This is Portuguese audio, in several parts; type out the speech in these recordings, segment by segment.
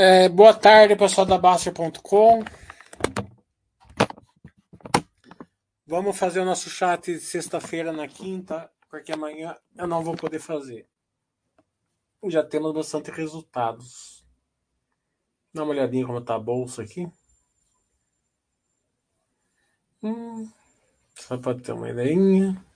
É, boa tarde, pessoal da Baster.com. Vamos fazer o nosso chat sexta-feira na quinta, porque amanhã eu não vou poder fazer. Já temos bastante resultados. Dá uma olhadinha como está a bolsa aqui. Hum, só para ter uma ideia.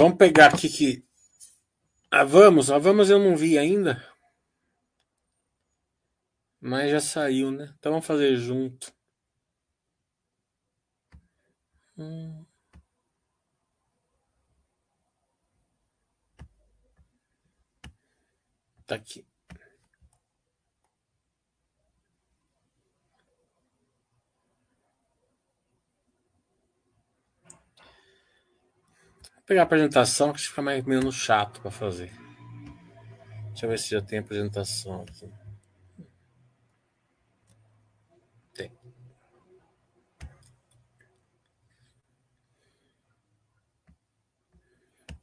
Vamos pegar aqui que. A Vamos, a Vamos eu não vi ainda. Mas já saiu, né? Então vamos fazer junto. Hum. Tá aqui. Pegar a apresentação que fica mais menos chato para fazer. Deixa eu ver se já tem apresentação aqui. Tem.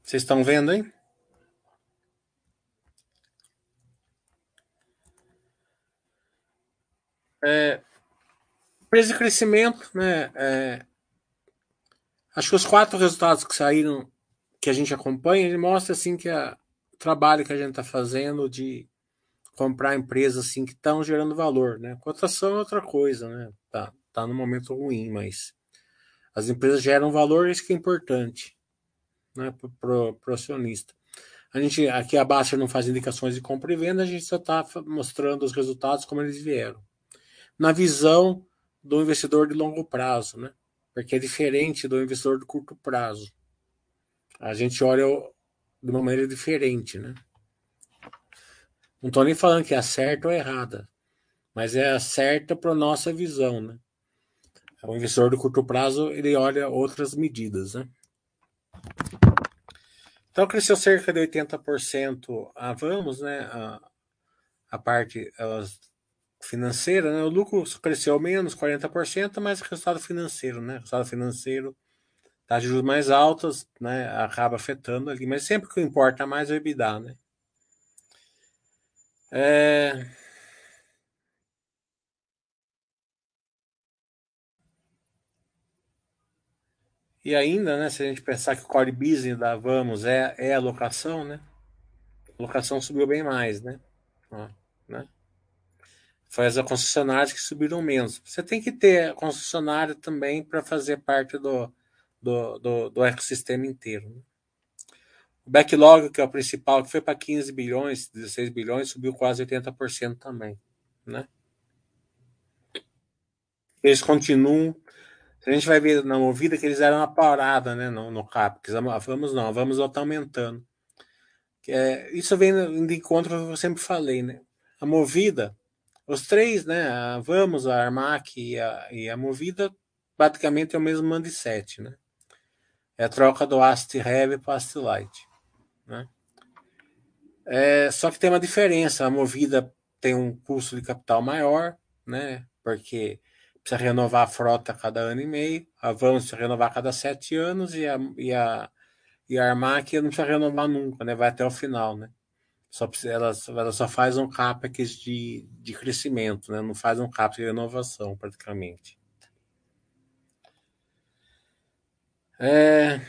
Vocês estão vendo aí? É, preço de crescimento, né? É, acho que os quatro resultados que saíram que a gente acompanha, ele mostra assim que a, o trabalho que a gente está fazendo de comprar empresas assim que estão gerando valor, né? Cotação é outra coisa, né? Tá, tá no momento ruim, mas as empresas geram valor, isso que é importante, né? Para o acionista. A gente aqui a Baixa não faz indicações de compra e venda, a gente só está mostrando os resultados como eles vieram. Na visão do investidor de longo prazo, né? Porque é diferente do investidor de curto prazo a gente olha de uma maneira diferente, né? Não estou nem falando que é certa ou errada, mas é certa para nossa visão, né? O investidor de curto prazo ele olha outras medidas, né? Então cresceu cerca de 80% a Vamos, né? A, a parte financeira, né? O lucro cresceu menos, 40%, mas o resultado financeiro, né? O resultado financeiro taxas de juros mais altas, né, acaba afetando ali, mas sempre que importa mais é o EBITDA, né? É... E ainda, né, se a gente pensar que o core business da Vamos é, é a locação, né? A locação subiu bem mais, né? Ó, né? Foi as concessionárias que subiram menos. Você tem que ter concessionária também para fazer parte do, do, do, do ecossistema inteiro. Né? O backlog, que é o principal, que foi para 15 bilhões, 16 bilhões, subiu quase 80% também. Né? Eles continuam. A gente vai ver na movida que eles deram uma parada né, no, no. Vamos não, vamos estar aumentando. É, isso vem de encontro que eu sempre falei, né? A movida, os três, né? A Vamos, a Armac e a, e a Movida, praticamente é o mesmo mindset, né? É a troca do Ast Heavy para Ast Light. Né? É, só que tem uma diferença. A Movida tem um custo de capital maior, né? Porque precisa renovar a frota a cada ano e meio. A Vans precisa renovar a cada sete anos e a, e a, e a Armac não precisa renovar nunca, né? Vai até o final, né? Só precisa, ela, ela só faz um CAPEX de, de crescimento, né? Não faz um CAPEX de renovação, praticamente. É,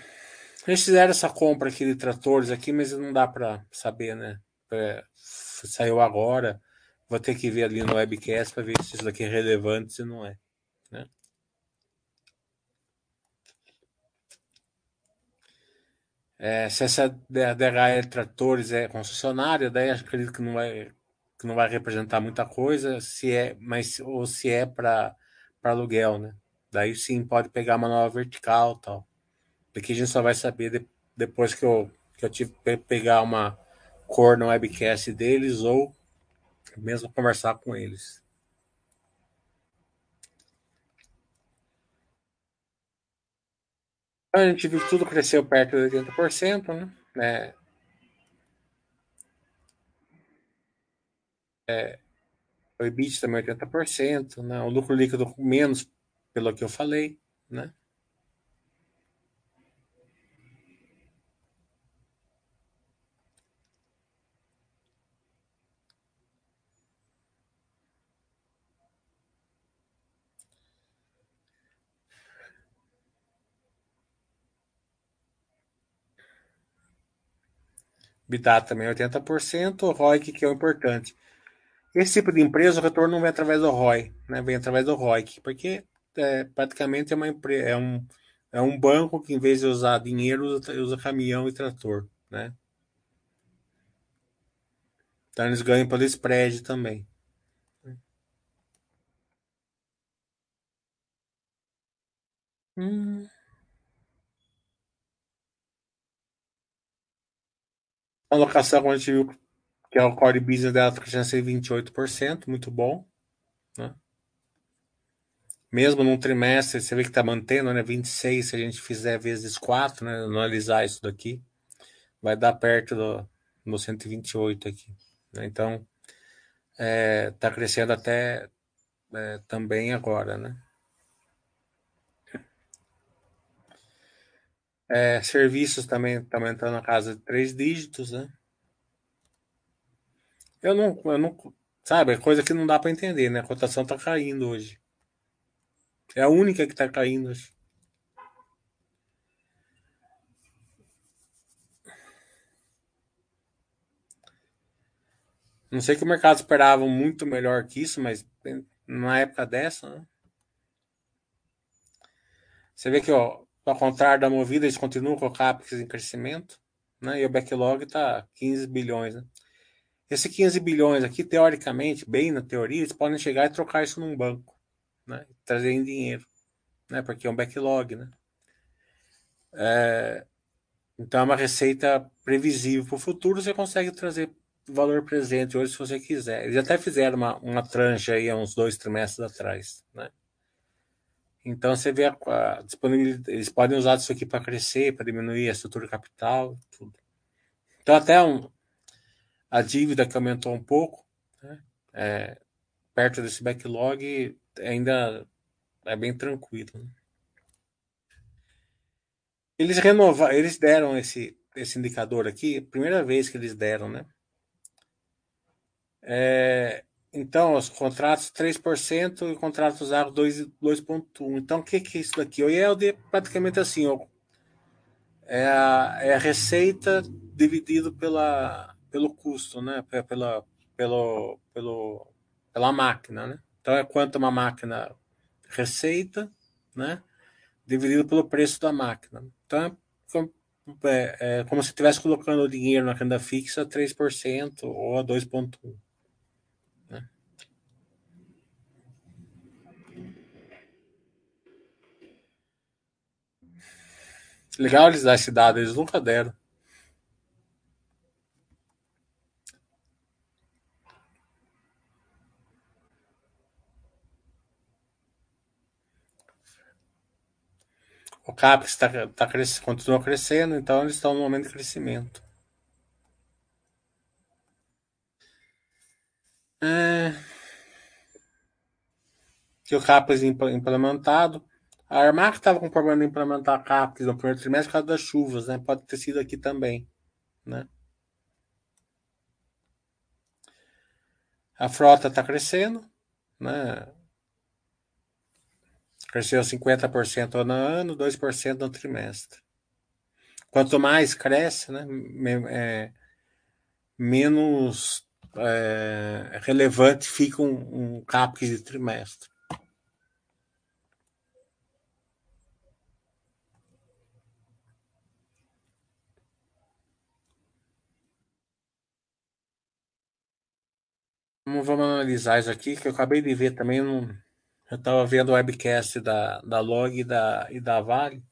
eles fizeram essa compra aqui de tratores aqui, mas não dá para saber, né? É, saiu agora. Vou ter que ver ali no webcast para ver se isso daqui é relevante, se não é. Né? É, se essa DHL Tratores é concessionária, daí acredito que não vai, que não vai representar muita coisa, se é, mas ou se é para aluguel, né? Daí sim pode pegar uma nova vertical tal. Daqui a gente só vai saber de, depois que eu, que eu tive que pegar uma cor no webcast deles ou mesmo conversar com eles. A gente viu que tudo cresceu perto de 80%, né? É, é, o EBIT também 80%, né? o lucro líquido menos, pelo que eu falei, né? EBITDA também 80%, o ROIC que é o importante. Esse tipo de empresa, o retorno não vem através do ROI, né? vem através do ROIC, porque é, praticamente é, uma, é, um, é um banco que, em vez de usar dinheiro, usa, usa caminhão e trator. Né? Então, eles ganham pelo spread também. Hum. A alocação, como a gente viu, que é o core business dela, está crescendo 28%, muito bom. Né? Mesmo num trimestre, você vê que está mantendo, né? 26, se a gente fizer vezes 4, né? Analisar isso daqui, vai dar perto do, do 128 aqui. Né? Então, está é, tá crescendo até é, também agora, né? É, serviços também estão aumentando na casa de três dígitos, né? Eu não, eu não, sabe, é coisa que não dá para entender, né? A cotação está caindo hoje. É a única que está caindo hoje. Não sei que o mercado esperava muito melhor que isso, mas na época dessa, né? Você vê que, ó, ao contrário da movida, eles continuam com o CAPEX em crescimento, né? E o backlog está 15 bilhões, né? Esse 15 bilhões aqui, teoricamente, bem na teoria, eles podem chegar e trocar isso num banco, né? Trazer em dinheiro, né? Porque é um backlog, né? É... Então é uma receita previsível para o futuro, você consegue trazer valor presente hoje se você quiser. Eles até fizeram uma, uma tranche aí há uns dois trimestres atrás, né? Então você vê a, a disponibilidade, eles podem usar isso aqui para crescer, para diminuir a estrutura capital, tudo. Então até um, a dívida que aumentou um pouco, né? é, perto desse backlog, ainda é bem tranquilo. Né? Eles renovaram, eles deram esse, esse indicador aqui, primeira vez que eles deram, né? É, então, os contratos 3% e contratos usados 2,1%. Então, o que, que é isso daqui? O IELD é praticamente assim, ó, é, a, é a receita dividido pela, pelo custo, né? Pela, pelo, pelo, pela máquina, né? Então, é quanto uma máquina receita, né? Dividido pelo preço da máquina. Então, é, é como se estivesse colocando o dinheiro na renda fixa a 3% ou a 2,1%. Legal eles dar esse dado, eles nunca deram. O CAPEX tá, tá cres... continua crescendo, então eles estão no momento de crescimento. É... Que o CAPEX implementado. A Armac estava com problema de implementar CAPEX no primeiro trimestre por causa das chuvas, né? Pode ter sido aqui também, né? A frota está crescendo, né? Cresceu 50% ano a ano, 2% no trimestre. Quanto mais cresce, né, é, menos é, relevante fica um, um CAPEX de trimestre. Vamos analisar isso aqui, que eu acabei de ver também. Eu estava vendo o webcast da, da Log e da, e da Vale.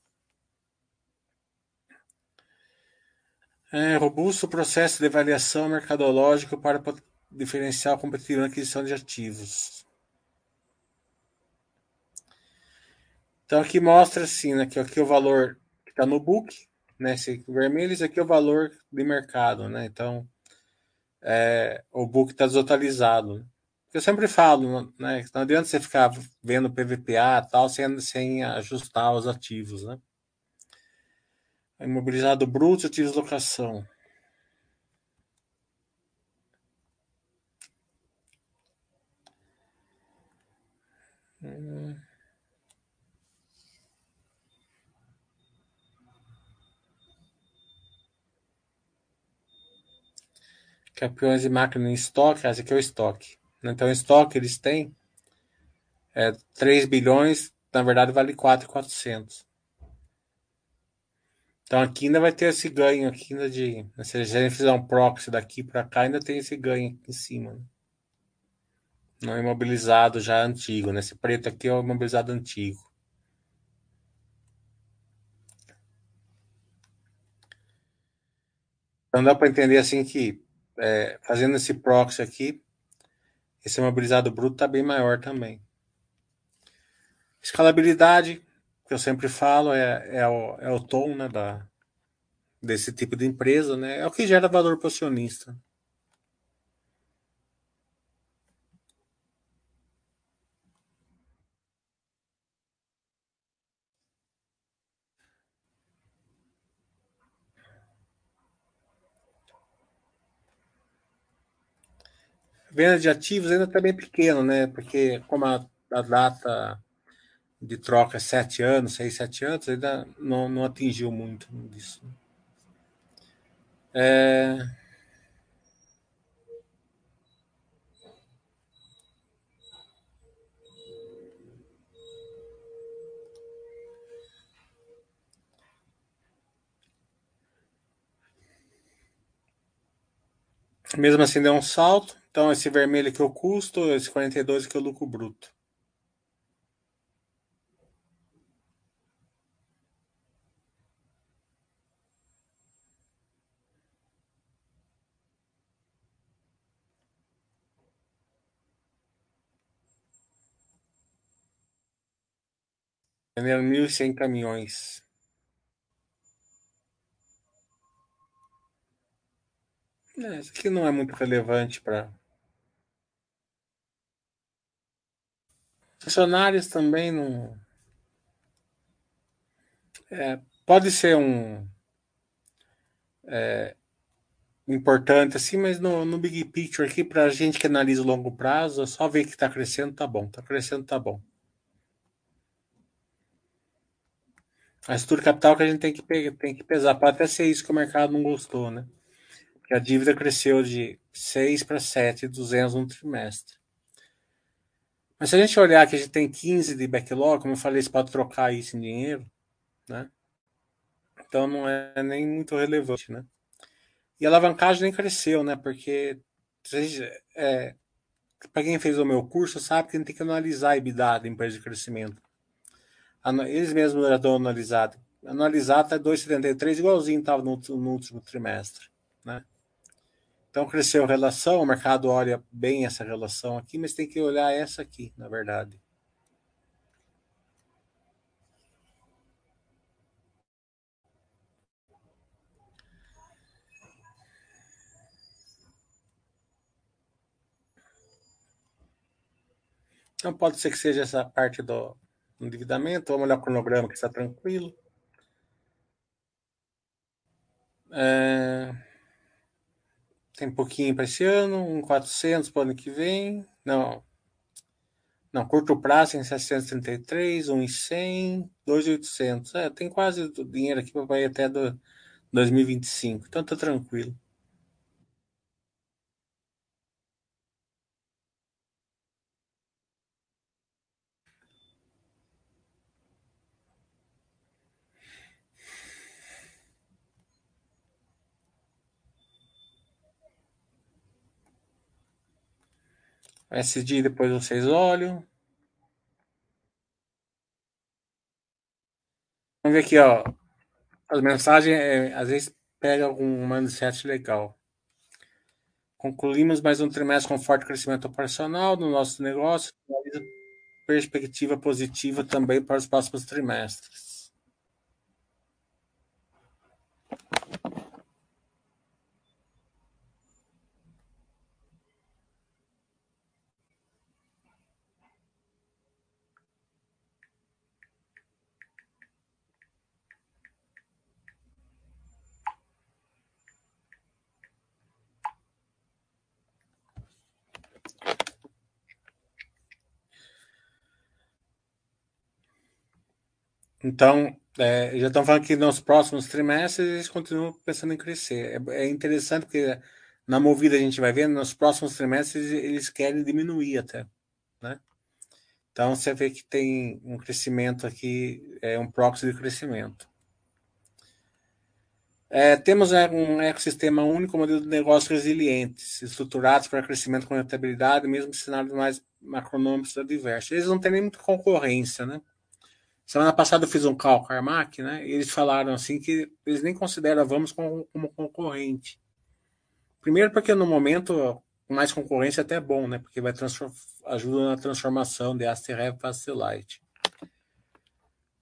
É, robusto processo de avaliação mercadológica para diferencial competitivo na aquisição de ativos. Então aqui mostra assim, né, que aqui o valor está no book, né? Esse vermelho, esse aqui é o valor de mercado, né? Então, é, o book está desatualizado. Eu sempre falo, né? Não adianta você ficar vendo PVPA tal sem, sem ajustar os ativos, né? Imobilizado bruto, ativos de locação. Hum. Campeões de máquina em estoque, esse aqui é o estoque. Então, o estoque eles têm é, 3 bilhões, na verdade vale 4,400. Então aqui ainda vai ter esse ganho aqui ainda de. Se a gente fizer um proxy daqui para cá, ainda tem esse ganho aqui em cima. Né? Não imobilizado já antigo, né? Esse preto aqui é o imobilizado antigo. Então dá para entender assim que é, fazendo esse proxy aqui, esse imobilizado bruto está bem maior também. Escalabilidade, que eu sempre falo, é, é, o, é o tom né, da, desse tipo de empresa, né? É o que gera valor para o acionista. Venda de ativos ainda está bem pequeno, né? Porque como a, a, data de troca é sete anos, seis, sete anos, ainda não, não atingiu muito disso. É... Mesmo assim deu um salto. Então, esse vermelho é o custo, esse 42 aqui é o lucro bruto. Venderam 1.100 caminhões. É, isso aqui não é muito relevante para Funcionários também não. É, pode ser um. É, importante assim, mas no, no big picture aqui, para a gente que analisa o longo prazo, é só ver que está crescendo, tá bom. Está crescendo, tá bom. A estrutura capital que a gente tem que, tem que pesar. Pode até ser isso que o mercado não gostou, né? Que a dívida cresceu de 6 para 7,200 no trimestre. Mas se a gente olhar que a gente tem 15 de backlog, como eu falei, você pode trocar isso em dinheiro, né? Então não é nem muito relevante, né? E a alavancagem nem cresceu, né? Porque é, para quem fez o meu curso sabe que a gente tem que analisar a EBITDA da empresa de crescimento. Eles mesmos já estão analisados. Analisar até 2,73, igualzinho estava no, no último trimestre? Então cresceu a relação, o mercado olha bem essa relação aqui, mas tem que olhar essa aqui, na verdade. Então pode ser que seja essa parte do endividamento. Vamos olhar o cronograma que está tranquilo. É... Tem pouquinho para esse ano, um 400 para o ano que vem. Não. Não, curto prazo em 733, um em 100, 2,800. É, tem quase dinheiro aqui para ir até do 2025. Então tá tranquilo. SD depois vocês olham. Vamos ver aqui, ó. As mensagens, é, às vezes, pega algum mindset legal. Concluímos mais um trimestre com forte crescimento operacional no nosso negócio. Perspectiva positiva também para os próximos trimestres. Então, é, já estão falando que nos próximos trimestres eles continuam pensando em crescer. É, é, interessante porque na movida a gente vai ver, nos próximos trimestres eles querem diminuir até. Né? Então você vê que tem um crescimento aqui, é um proxy de crescimento. É, temos é, um ecossistema único, modelo de negócios resilientes, estruturados para crescimento com rentabilidade, mesmo cenários mais macronômicos adversos. Eles não têm nem muita concorrência, né? Semana passada eu fiz um cálculo Armac, né? E eles falaram assim que eles nem consideram a Vamos como, como concorrente. Primeiro porque no momento mais concorrência é até bom, né? Porque vai ajuda na transformação de Asterrev para Asterlite.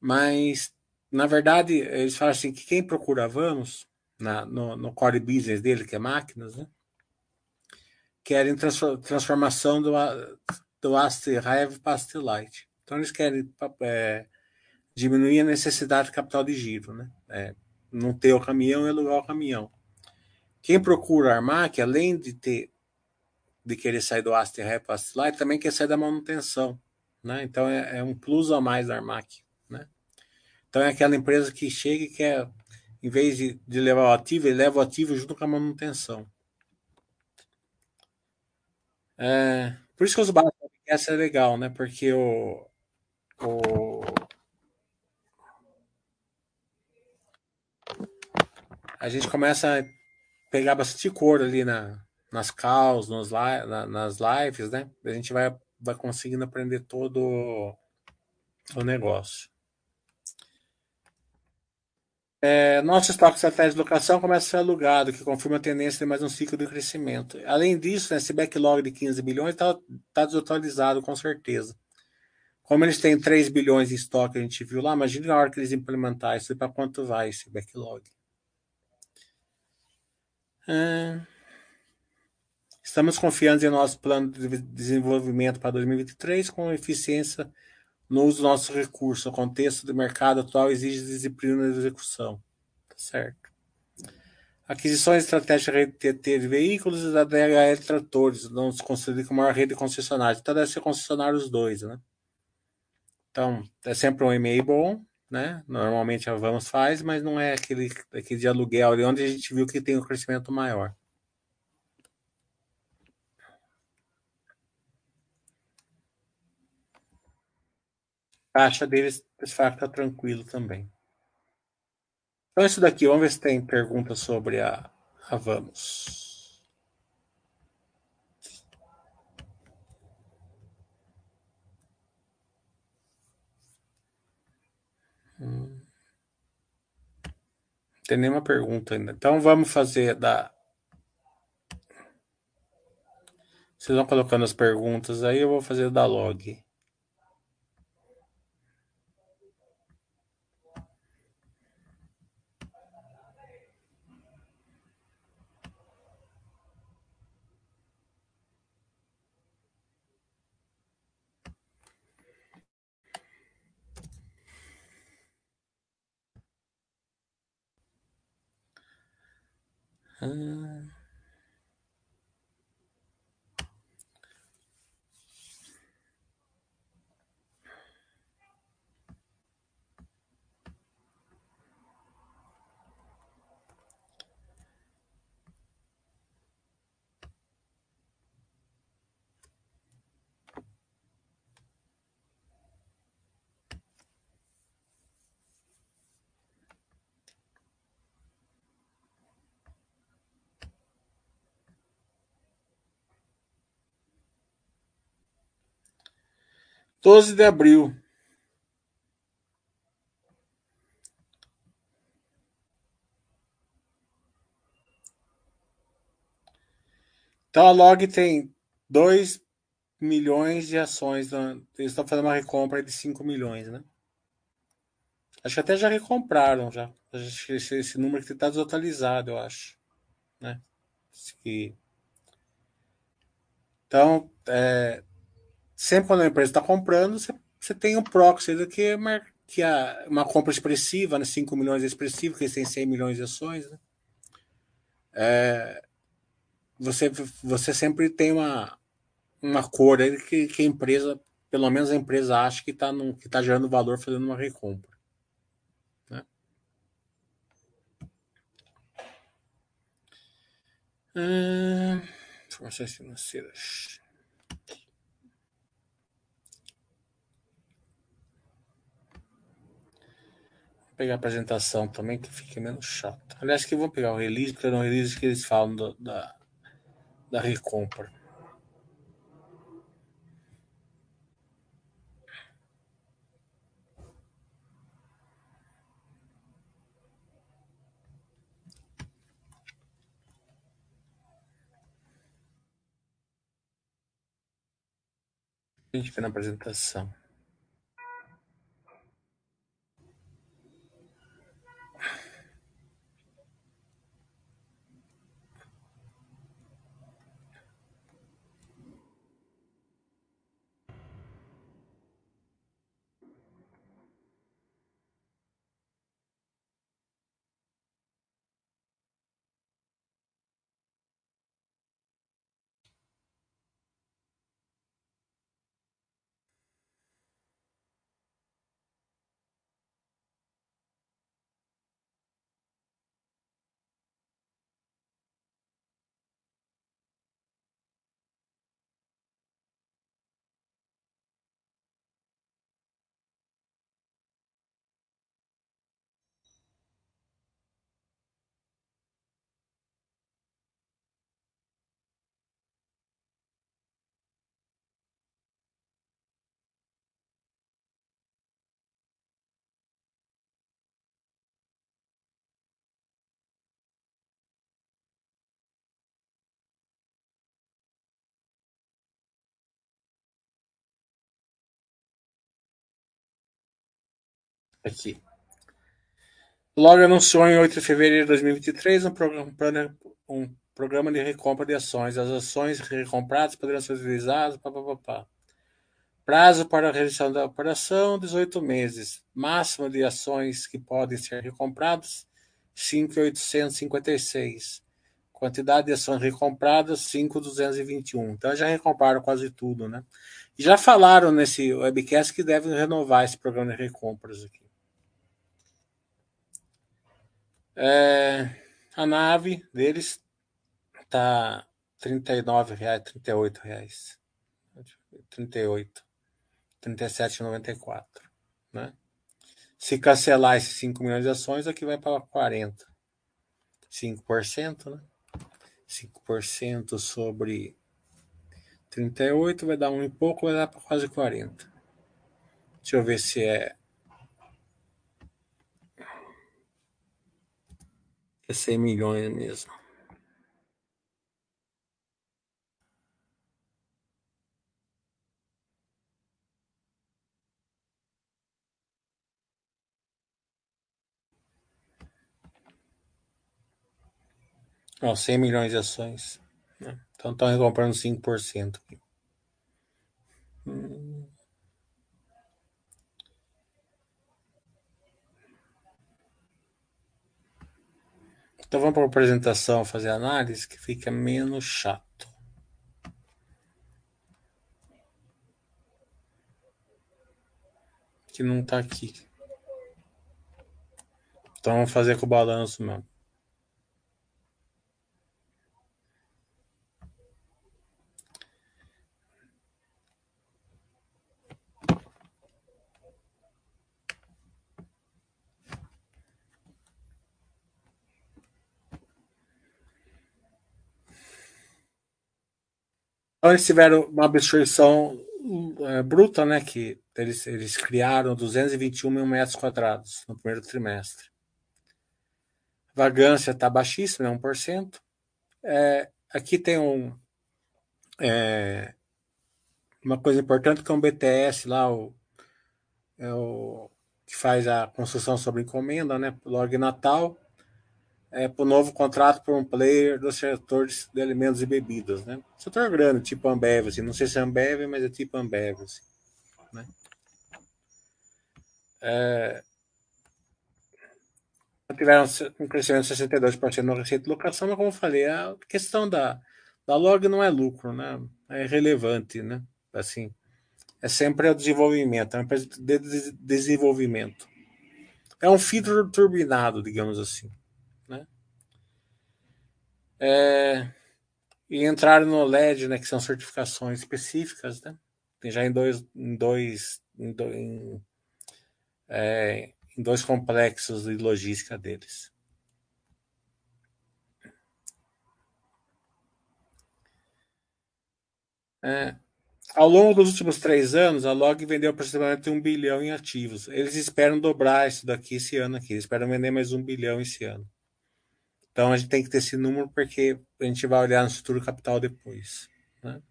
Mas na verdade, eles falam assim que quem procura Vamos, na, no, no core business dele, que é máquinas, né? querem transformação do, do Aster para Asterlite. Então, eles querem é, diminuir a necessidade de capital de giro, né? É, não ter o caminhão e alugar o caminhão. Quem procura Armac, além de ter de querer sair do Aster para Asterlite, também quer sair da manutenção, né? Então é, é um plus a mais da Armac. Então é aquela empresa que chega e quer, em vez de, de levar o ativo, ele leva o ativo junto com a manutenção. É, por isso que os essa é legal, né? Porque o, o a gente começa a pegar bastante cor ali na, nas calls, nos, na, nas lives, né? A gente vai, vai conseguindo aprender todo o negócio. É, nosso estoque estratégia de locação começa a ser alugado, que confirma a tendência de mais um ciclo de crescimento. Além disso, né, esse backlog de 15 bilhões está tá desatualizado, com certeza. Como eles têm 3 bilhões em estoque, a gente viu lá, imagine a hora que eles implementar isso, para quanto vai esse backlog. É... Estamos confiantes em nosso plano de desenvolvimento para 2023 com eficiência no uso dos nossos recursos. O contexto do mercado atual exige disciplina de execução. Tá certo. Aquisições estratégicas de TT de veículos e da DHL Tratores, não se considera como maior rede de concessionários. Então deve ser concessionário os dois, né? Então, é sempre um e-mail bom, né? Normalmente a Vamos faz, mas não é aquele, aquele de aluguel onde a gente viu que tem um crescimento maior. caixa deles vai ficar tranquilo também. Então, isso daqui, vamos ver se tem pergunta sobre a, a Vamos. Tem nenhuma pergunta ainda. Então, vamos fazer da. Vocês vão colocando as perguntas aí, eu vou fazer da log. Ah. Doze de abril Então a Log tem 2 milhões de ações. Né? Eles estão fazendo uma recompra de 5 milhões, né? Acho que até já recompraram já. Esse, esse número que está desatualizado, eu acho. Né? Então, é, sempre quando a empresa está comprando, você, tem um proxy do que, é que uma compra expressiva, né? 5 milhões é expressivo, que eles têm 100 milhões de ações. Né? É, você, você sempre tem uma, uma cor aí que, que a empresa, pelo menos a empresa, acha que está tá gerando valor fazendo uma recompra. Né? Hum, informações financeiras. Pegar a apresentação também, que fica menos chato. Aliás, que vou pegar o release, porque é no release que eles falam do, da, da recompra. A gente vê na apresentação. Aqui. Log anunciou em 8 de fevereiro de 2023 um programa, um programa de recompra de ações. As ações recompradas poderão ser utilizadas. Pá, pá, pá. Prazo para a realização da operação: 18 meses. Máximo de ações que podem ser recompradas: 5,856. Quantidade de ações recompradas: 5,221. Então já recompraram quase tudo, né? Já falaram nesse webcast que devem renovar esse programa de recompras aqui. É, a nave deles tá R$ 39,00, R$ 38,00. 38, 37,94, né? Se cancelar esses 5 milhões de ações, aqui vai para 40. 5%, né? 5% sobre 38 vai dar um e pouco, vai dar para quase 40. Deixa eu ver se é É 100 milhões mesmo. Ó, 100 milhões de ações. Né? Então estão recomprando 5% aqui. Hum. Então vamos para a apresentação fazer análise que fica menos chato. Que não está aqui. Então vamos fazer com o balanço mesmo. Então eles tiveram uma absorção é, bruta, né? Que eles, eles criaram 221 mil metros quadrados no primeiro trimestre. Vagância está baixíssima, né, 1%. É, aqui tem um, é, uma coisa importante que é um BTS lá, o, é o que faz a construção sobre encomenda, né? Log Natal é, para o novo contrato por um player do setor de alimentos e bebidas, né? Setor grande, tipo Ambev, assim. não sei se é Ambev, mas é tipo Ambev, assim, né? É, tiveram um crescimento de 62% na receita de locação, mas como eu falei, a questão da, da log não é lucro, né? É relevante, né? Assim, é sempre o desenvolvimento, é uma empresa de desenvolvimento. É um filtro turbinado, digamos assim. É... E entraram no LED, né, que são certificações específicas, né? Tem já em dois, em dois, em, dois, em, é, em dois complexos de logística deles. É, ao longo dos últimos três anos, a Log vendeu aproximadamente um bilhão em ativos. Eles esperam dobrar isso daqui esse ano aqui. Eles esperam vender mais um bilhão esse ano. Então a gente tem que ter esse número porque a gente vai olhar no futuro capital depois. Né?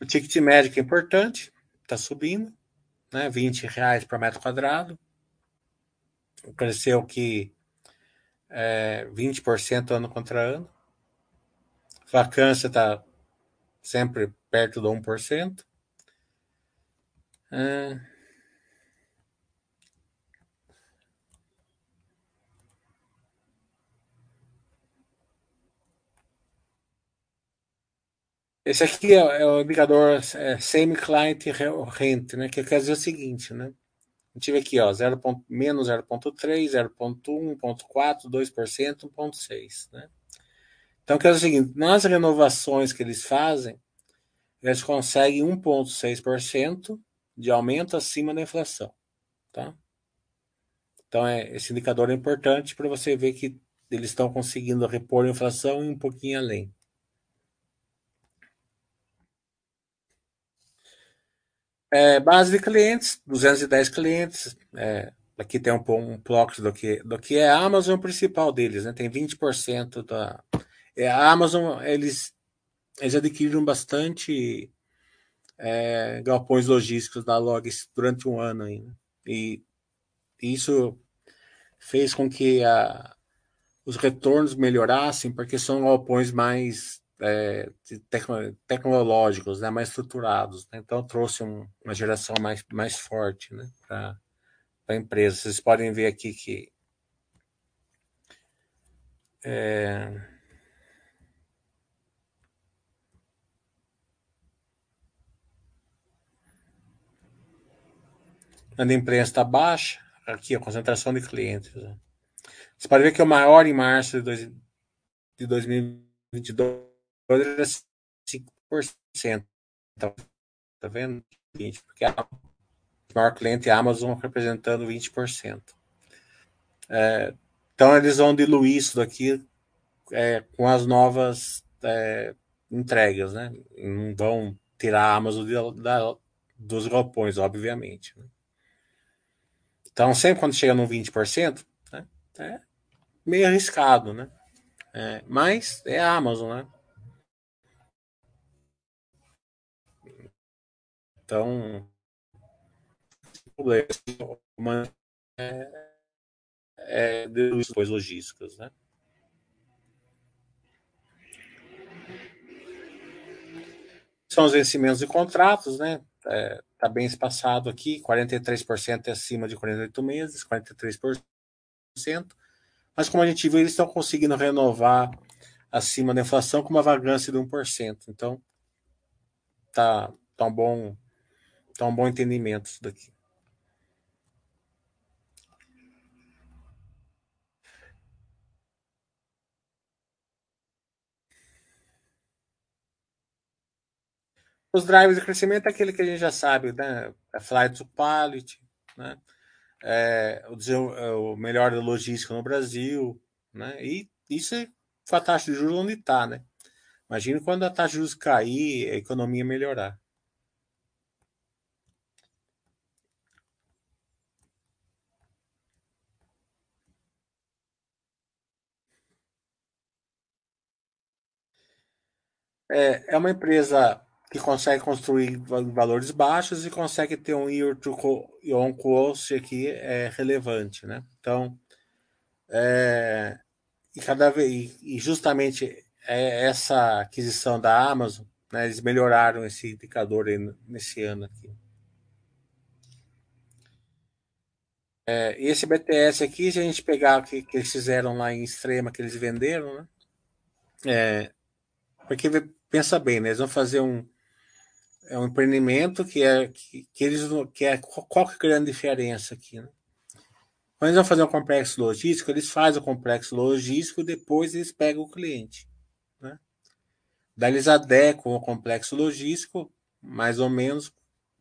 O ticket médio é importante, está subindo, né? 20 reais por metro quadrado. Cresceu que é, 20% ano contra ano. Vacância está sempre perto do 1%. É... Esse aqui é, é o indicador é, semi-client rent, né? Que quer dizer o seguinte, né? A gente vê aqui, ó, 0. menos 0,3, 0,1, 1,4, 2%, 1,6, né? Então, quer dizer o seguinte, nas renovações que eles fazem, eles conseguem 1,6% de aumento acima da inflação. Tá? Então, é, esse indicador é importante para você ver que eles estão conseguindo repor a inflação e um pouquinho além. É, base de clientes, 210 clientes. É, aqui tem um, um proxy do que, do que é a Amazon principal deles, né? Tem 20% da. É, a Amazon, eles eles adquiriram bastante é, galpões logísticos da Logs durante um ano ainda. E isso fez com que a, os retornos melhorassem, porque são galpões mais é, tecno, tecnológicos, né, mais estruturados. Né? Então trouxe um, uma geração mais, mais forte né, para a empresa. Vocês podem ver aqui que é, A imprensa está baixa, aqui a concentração de clientes. Né? Você pode ver que o maior em março de, dois, de 2022 era 5%. Tá, tá vendo? Porque a maior cliente é a Amazon representando 20%. É, então eles vão diluir isso daqui é, com as novas é, entregas, né? Não vão tirar a Amazon de, da, dos galpões, obviamente. Né? Então, sempre quando chega no 20%, né, é meio arriscado, né? É, mas é a Amazon, né? Então, problema é, é de coisas logísticas, né? São os vencimentos de contratos, né? É, está bem espaçado aqui, 43% é acima de 48 meses, 43%. Mas como a gente viu, eles estão conseguindo renovar acima da inflação com uma vagância de 1%. Então, tá, tá um bom tá um bom entendimento isso daqui. Os drivers de crescimento é aquele que a gente já sabe, né? É flight to quality, né? É, o, é o melhor da logística no Brasil, né? E isso é a taxa de juros onde está, né? Imagina quando a taxa de juros cair, a economia melhorar. É, é uma empresa que consegue construir valores baixos e consegue ter um to on cost aqui é relevante, né? Então, é, e cada vez e justamente é essa aquisição da Amazon, né, eles melhoraram esse indicador nesse ano aqui. É, esse BTS aqui, se a gente pegar o que, que eles fizeram lá em Extrema, que eles venderam, né? É, porque pensa bem, né? Eles vão fazer um é um empreendimento que é que, que eles que é qual que é a grande diferença aqui, né? Quando eles vão fazer um complexo logístico, eles fazem o complexo logístico e depois eles pegam o cliente. Né? Daí eles adequam o complexo logístico, mais ou menos,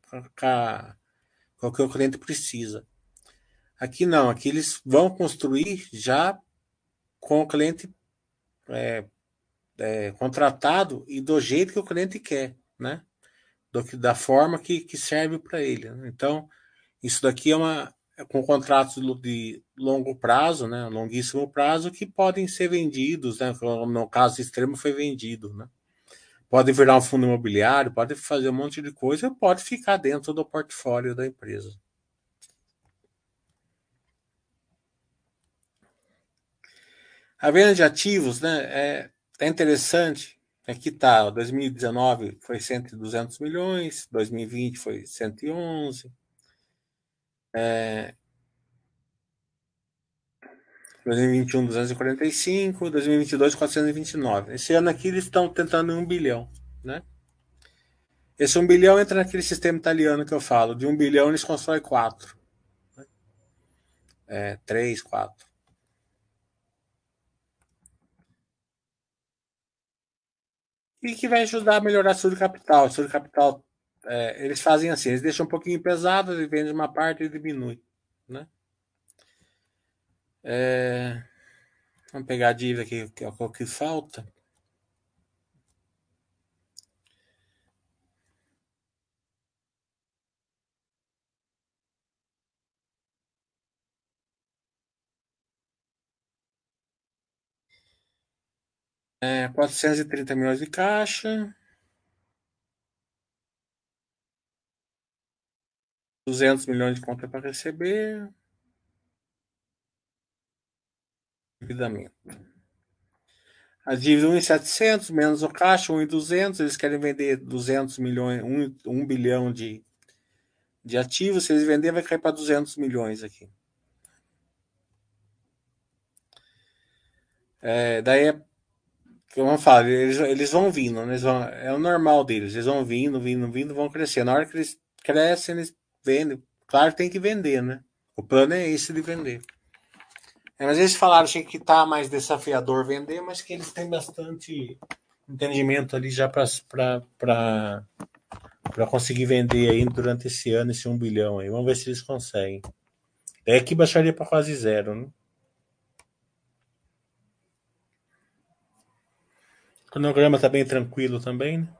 com o que o cliente precisa. Aqui não, aqui eles vão construir já com o cliente é, é, contratado e do jeito que o cliente quer, né? Do da forma que, que serve para ele. Né? Então, isso daqui é uma é com contratos de longo prazo, né? Longuíssimo prazo, que podem ser vendidos, né? No caso extremo foi vendido, né? Pode virar um fundo imobiliário, pode fazer um monte de coisa, pode ficar dentro do portfólio da empresa. A venda de ativos, né, é, é interessante. Aqui está, 2019 foi 100, 200 milhões, 2020 foi 111. É, 2021, 245, 2022, 429. Esse ano aqui eles estão tentando um bilhão, né? Esse um bilhão entra naquele sistema italiano que eu falo. De um bilhão eles constroem quatro. Né? É, três, quatro. E que vai ajudar a melhorar a de capital. A de capital, é, eles fazem assim, eles deixam um pouquinho pesado, eles vendem uma parte e diminui, né? É, vamos pegar a dívida aqui, que é o que falta. É, 430 milhões de caixa. 200 milhões de conta para receber. Endividamento. A dívida 1,700 menos o caixa 1,200. Eles querem vender 200 milhões, 1, 1 bilhão de, de ativos. Se eles venderem, vai cair para 200 milhões aqui. É, daí é vamos falar, eles, eles vão vindo, eles vão, é o normal deles, eles vão vindo, vindo, vindo, vão crescer. Na hora que eles crescem, eles vendem. Claro tem que vender, né? O plano é esse de vender. É, mas eles falaram achei que tá mais desafiador vender, mas que eles têm bastante entendimento ali já para conseguir vender aí durante esse ano, esse um bilhão aí. Vamos ver se eles conseguem. É que baixaria para quase zero, né? Cronograma está bem tranquilo também, né?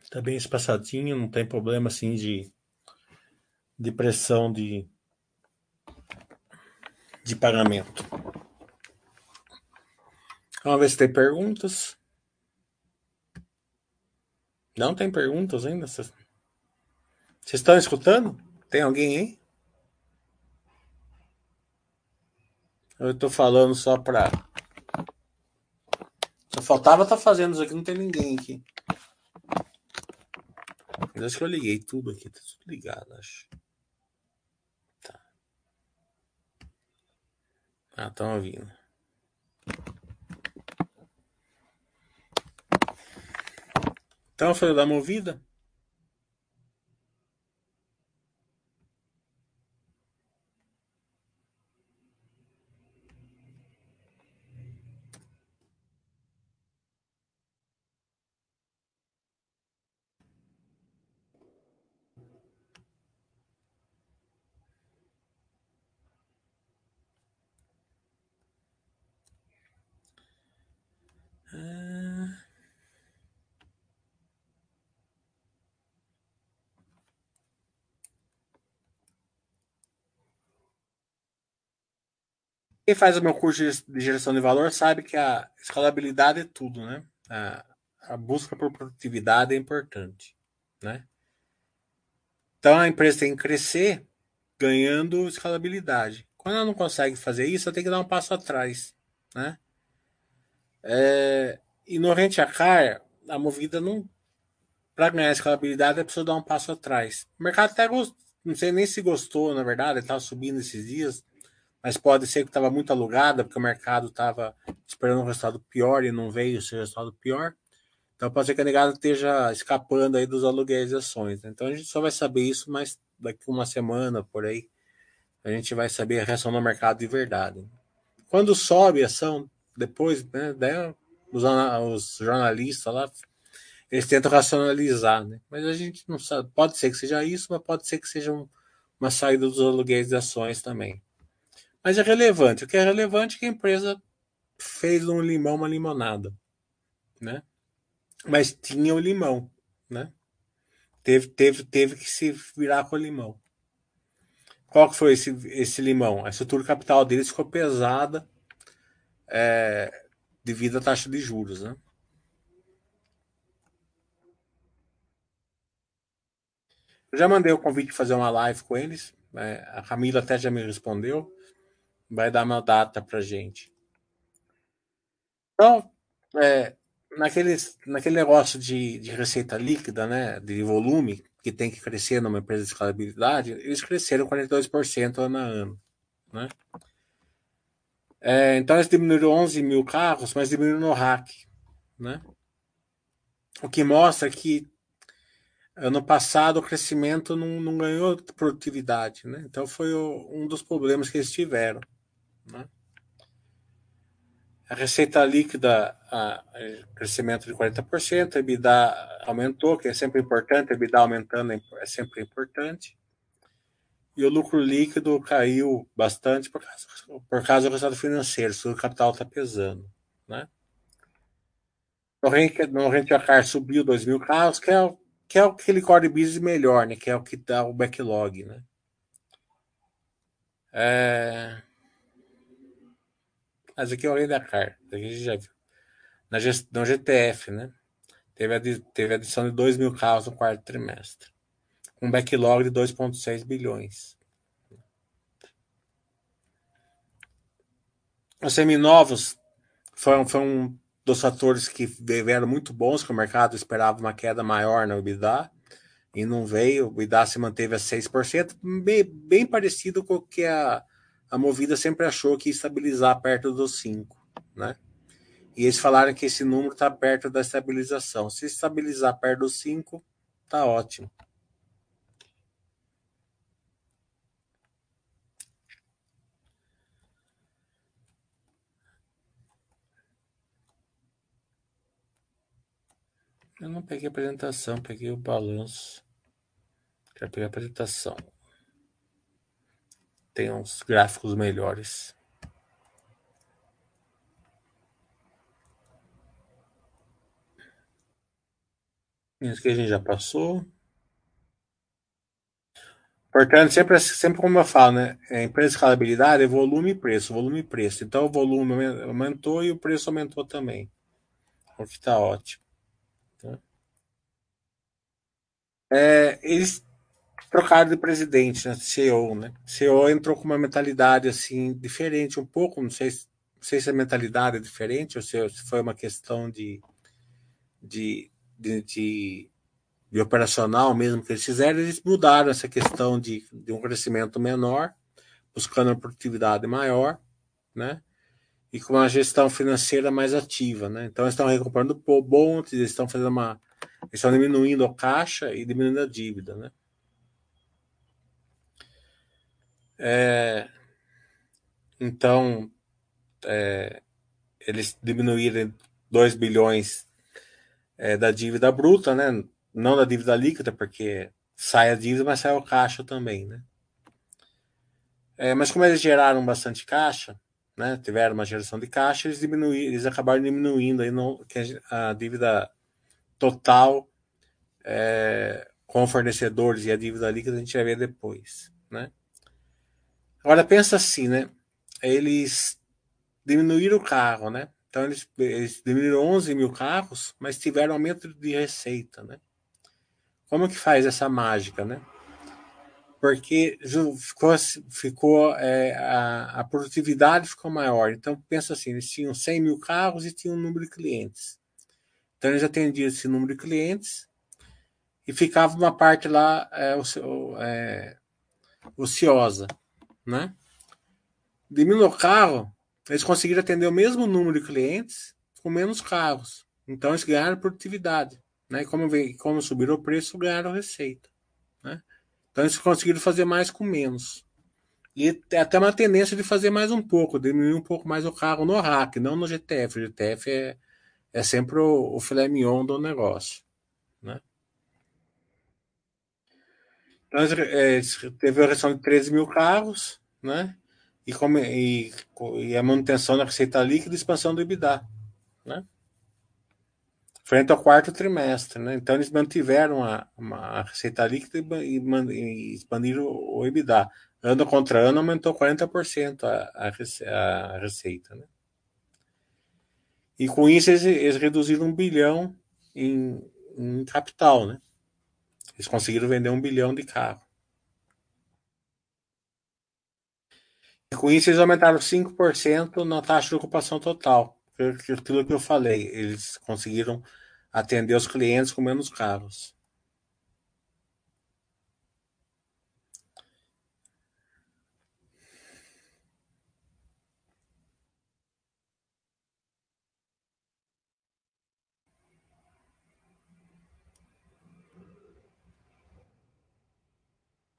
Está bem espaçadinho, não tem problema assim de, de pressão de, de pagamento. Vamos ver se tem perguntas. Não tem perguntas ainda? Vocês estão escutando? Tem alguém aí? Eu tô falando só pra. Só faltava tá fazendo isso aqui, não tem ninguém aqui. Mas acho que eu liguei tudo aqui, tá tudo ligado, acho. Tá. Ah, estão ouvindo. Então, foi da movida? Quem faz o meu curso de gestão de valor sabe que a escalabilidade é tudo, né? A, a busca por produtividade é importante, né? Então a empresa tem que crescer ganhando escalabilidade. Quando ela não consegue fazer isso, ela tem que dar um passo atrás, né? É, e no rente a car, a movida não. Para ganhar escalabilidade, é preciso dar um passo atrás. O mercado até não sei nem se gostou, na verdade, ele estava subindo esses dias mas pode ser que estava muito alugada, porque o mercado estava esperando um resultado pior e não veio esse resultado pior. Então pode ser que a negada esteja escapando aí dos aluguéis de ações. Né? Então a gente só vai saber isso mais daqui uma semana por aí. A gente vai saber a reação no mercado de verdade. Quando sobe a ação, depois, né, daí os, os jornalistas lá, eles tentam racionalizar, né? Mas a gente não sabe. Pode ser que seja isso, mas pode ser que seja um, uma saída dos aluguéis de ações também. Mas é relevante. O que é relevante é que a empresa fez um limão, uma limonada, né? Mas tinha o limão, né? Teve, teve, teve que se virar com o limão. Qual que foi esse, esse limão? A estrutura capital deles ficou pesada é, devido à taxa de juros, né? Eu já mandei o convite de fazer uma live com eles. Né? A Camila até já me respondeu. Vai dar uma data para gente. Então, é, naqueles, naquele negócio de, de receita líquida, né, de volume, que tem que crescer numa empresa de escalabilidade, eles cresceram 42% ano a ano. Né? É, então eles diminuíram 11 mil carros, mas diminuíram no hack. Né? O que mostra que ano passado o crescimento não, não ganhou produtividade. Né? Então foi o, um dos problemas que eles tiveram. Né? A receita líquida, a, a crescimento de 40%, a EBITDA aumentou, que é sempre importante, a EBITDA aumentando é sempre importante. E o lucro líquido caiu bastante por causa, por causa do resultado financeiro, o capital está pesando. Né? No rent, no rent car subiu 2 mil carros, que é, que é aquele core business melhor, né? que é o que dá o backlog. Né? É... Mas aqui é o rei da car, aqui a gente já viu. Na, no GTF, né? Teve, a, teve adição de 2 mil carros no quarto trimestre. Um backlog de 2,6 bilhões. Os seminovos foram, foram um dos fatores que vieram muito bons, que o mercado esperava uma queda maior no EBITDA, e não veio. O EBITDA se manteve a 6%, bem, bem parecido com o que a, a Movida sempre achou que estabilizar perto dos 5, né? E eles falaram que esse número está perto da estabilização. Se estabilizar perto dos 5, tá ótimo. Eu não peguei a apresentação, peguei o balanço. Quero pegar a apresentação tem uns gráficos melhores. Isso que a gente já passou. Portanto, sempre, sempre como eu falo, né? É, empresa de escalabilidade é volume e preço, volume e preço. Então, o volume aumentou e o preço aumentou também. O que está ótimo. Tá? É, eles trocaram de presidente, né? CEO, né? CEO entrou com uma mentalidade assim diferente um pouco, não sei, não sei se a mentalidade é diferente ou se foi uma questão de, de, de, de, de operacional mesmo que eles fizeram, eles mudaram essa questão de, de um crescimento menor, buscando uma produtividade maior, né? E com uma gestão financeira mais ativa, né? Então eles estão recomprando bons, eles estão fazendo uma eles estão diminuindo a caixa e diminuindo a dívida, né? É, então, é, eles diminuíram 2 bilhões é, da dívida bruta, né? não da dívida líquida, porque sai a dívida, mas sai o caixa também. Né? É, mas como eles geraram bastante caixa, né? tiveram uma geração de caixa, eles, diminuíram, eles acabaram diminuindo aí no, a, dívida total é, com fornecedores e a dívida líquida a gente vai ver depois. Né? Agora pensa assim, né? Eles diminuíram o carro, né? Então eles, eles diminuíram 11 mil carros, mas tiveram aumento de receita, né? Como que faz essa mágica, né? Porque ficou, ficou é, a, a, produtividade ficou maior. Então pensa assim, eles tinham 100 mil carros e tinham um número de clientes. Então eles atendiam esse número de clientes e ficava uma parte lá é, é, ociosa né? Diminuiu o carro, eles conseguiram atender o mesmo número de clientes com menos carros. Então eles ganharam produtividade. Né? Como, como subiram o preço, ganharam receita. Né? Então eles conseguiram fazer mais com menos. E tem até uma tendência de fazer mais um pouco, diminuir um pouco mais o carro no rack, não no GTF. O GTF é, é sempre o, o filé mignon do negócio. Né? Então, é, teve a redução de 13 mil carros, né? E, como, e, e a manutenção da receita líquida e expansão do EBITDA, né? Frente ao quarto trimestre, né? Então, eles mantiveram a, a receita líquida e, e, expandiram o EBITDA. Ano contra ano, aumentou 40% a, a, a receita, né? E com isso, eles, eles reduziram um bilhão em, em capital, né? Eles conseguiram vender um bilhão de carro. Com isso, eles aumentaram 5% na taxa de ocupação total. Aquilo que eu falei, eles conseguiram atender os clientes com menos carros.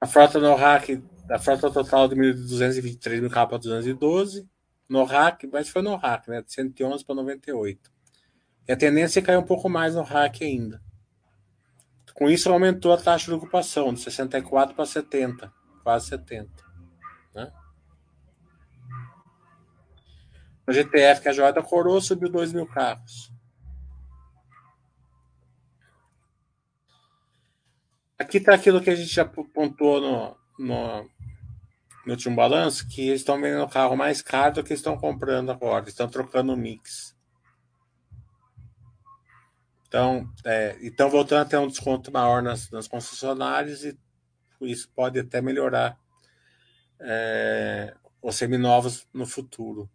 A frota no rack, a frota total de 223 mil carros para 212 no rack, mas foi no rack, né? De 111 para 98. E a tendência é cair um pouco mais no rack ainda. Com isso, aumentou a taxa de ocupação de 64 para 70, quase 70. Né? No GTF, que é a joia da coroa, subiu 2 mil carros. Aqui está aquilo que a gente já pontuou no, no, no último balanço, que eles estão vendendo o carro mais caro do que estão comprando agora. Estão trocando o mix. Então, é, então voltando a ter um desconto maior nas, nas concessionárias e isso pode até melhorar é, os seminovos no futuro.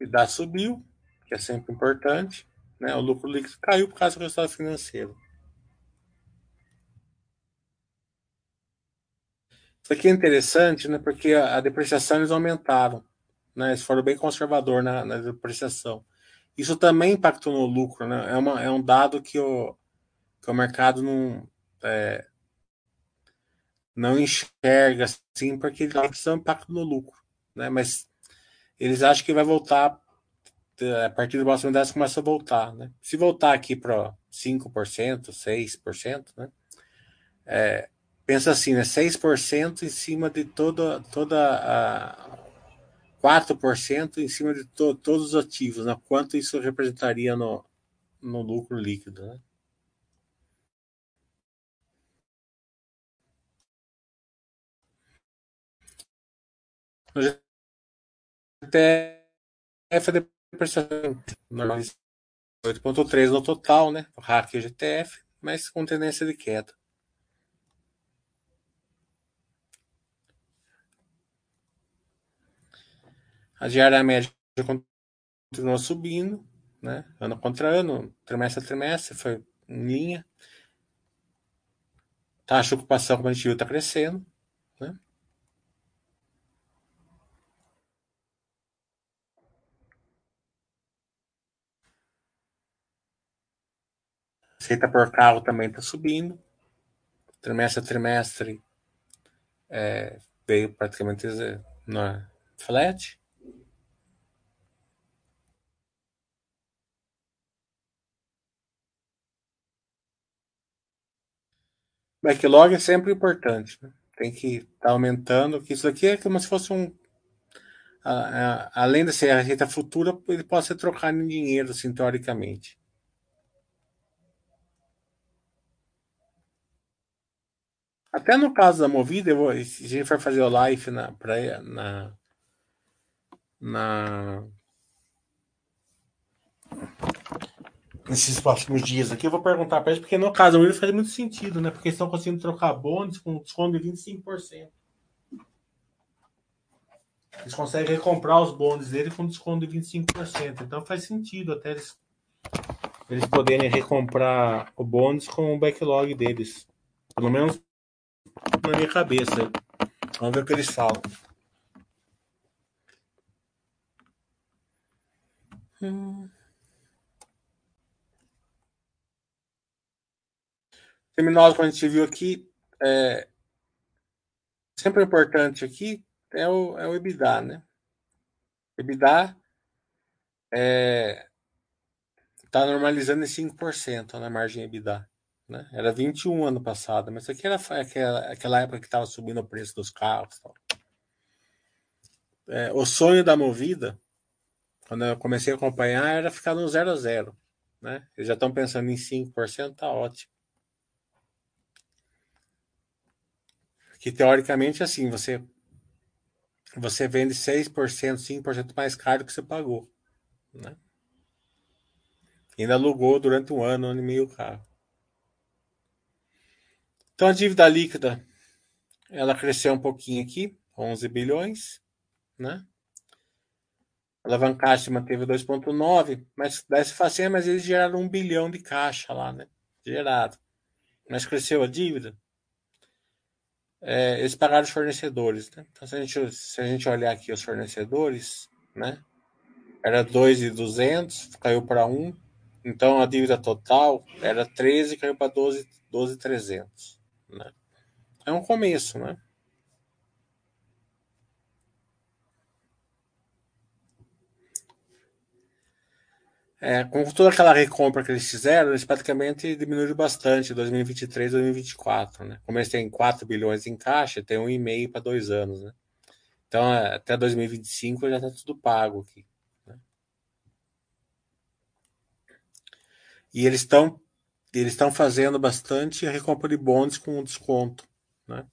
EBITDA subiu, que é sempre importante, né? O lucro líquido caiu por causa do resultado financeiro. Isso aqui é interessante, né? Porque a, depreciação eles aumentaram, né? Eles foram bem conservador na, na depreciação. Isso também impactou no lucro, né? É, uma, é um dado que o, que o mercado não, é, não enxerga assim, porque ele tem um impacto no lucro, né? Mas eles acham que vai voltar a partir do próximo 10 começa a voltar, né? Se voltar aqui para 5%, 6%, né? É, pensa assim, né? 6% em cima de toda, toda a 4% em cima de to, todos os ativos, né? Quanto isso representaria no, no lucro líquido, né? Normal 8.3 no total, né? Hack e GTF, mas com tendência de queda. A diária média continuou subindo, né? Ano contra ano, trimestre a trimestre, foi em linha. Taxa de ocupação, como a gente viu, está crescendo. Receita por carro também está subindo. Trimestre a trimestre é, veio praticamente na flat. Backlog é sempre importante. Né? Tem que estar tá aumentando, que isso aqui é como se fosse um. além de ser a receita futura, ele pode ser trocado em dinheiro, assim, teoricamente. Até no caso da Movida, vou, a gente vai fazer o live na, pra, na, na nesses próximos dias aqui, eu vou perguntar para eles, porque no caso Movida faz muito sentido, né? Porque eles estão conseguindo trocar bônus com desconto de 25%. Eles conseguem recomprar os bônus dele com desconto de 25%. Então faz sentido até eles eles poderem recomprar o bônus com o backlog deles. Pelo menos na minha cabeça. Vamos ver o que eles falam. Hum. Terminal que a gente viu aqui, é, sempre importante aqui é o, é o EBITDA, né? EBITDA é, tá normalizando em 5% na margem EBITDA. Né? Era 21 ano passado, mas aqui era aquela, aquela época que estava subindo o preço dos carros. É, o sonho da movida, quando eu comecei a acompanhar, era ficar no 0 a 0. Né? Eles já estão pensando em 5%, tá ótimo. Que teoricamente assim, você você vende 6%, 5% mais caro do que você pagou. Né? ainda alugou durante um ano, um ano e meio o carro. Então a dívida líquida ela cresceu um pouquinho aqui, 11 bilhões, né? A alavancagem manteve 2,9, mas daí se fala assim, mas eles geraram um bilhão de caixa lá, né? Gerado. Mas cresceu a dívida. É, eles pagaram os fornecedores, né? Então se a, gente, se a gente olhar aqui os fornecedores, né? Era 2,200, caiu para 1, então a dívida total era 13 caiu para 12, 12,300. Né? É um começo, né? É, com toda aquela recompra que eles fizeram, eles praticamente diminuíram bastante 2023 2024. Né? Como eles têm 4 bilhões em caixa, tem um e meio para dois anos. Né? Então, até 2025 já está tudo pago aqui. E eles estão eles estão fazendo bastante recompra de bonds com desconto, né?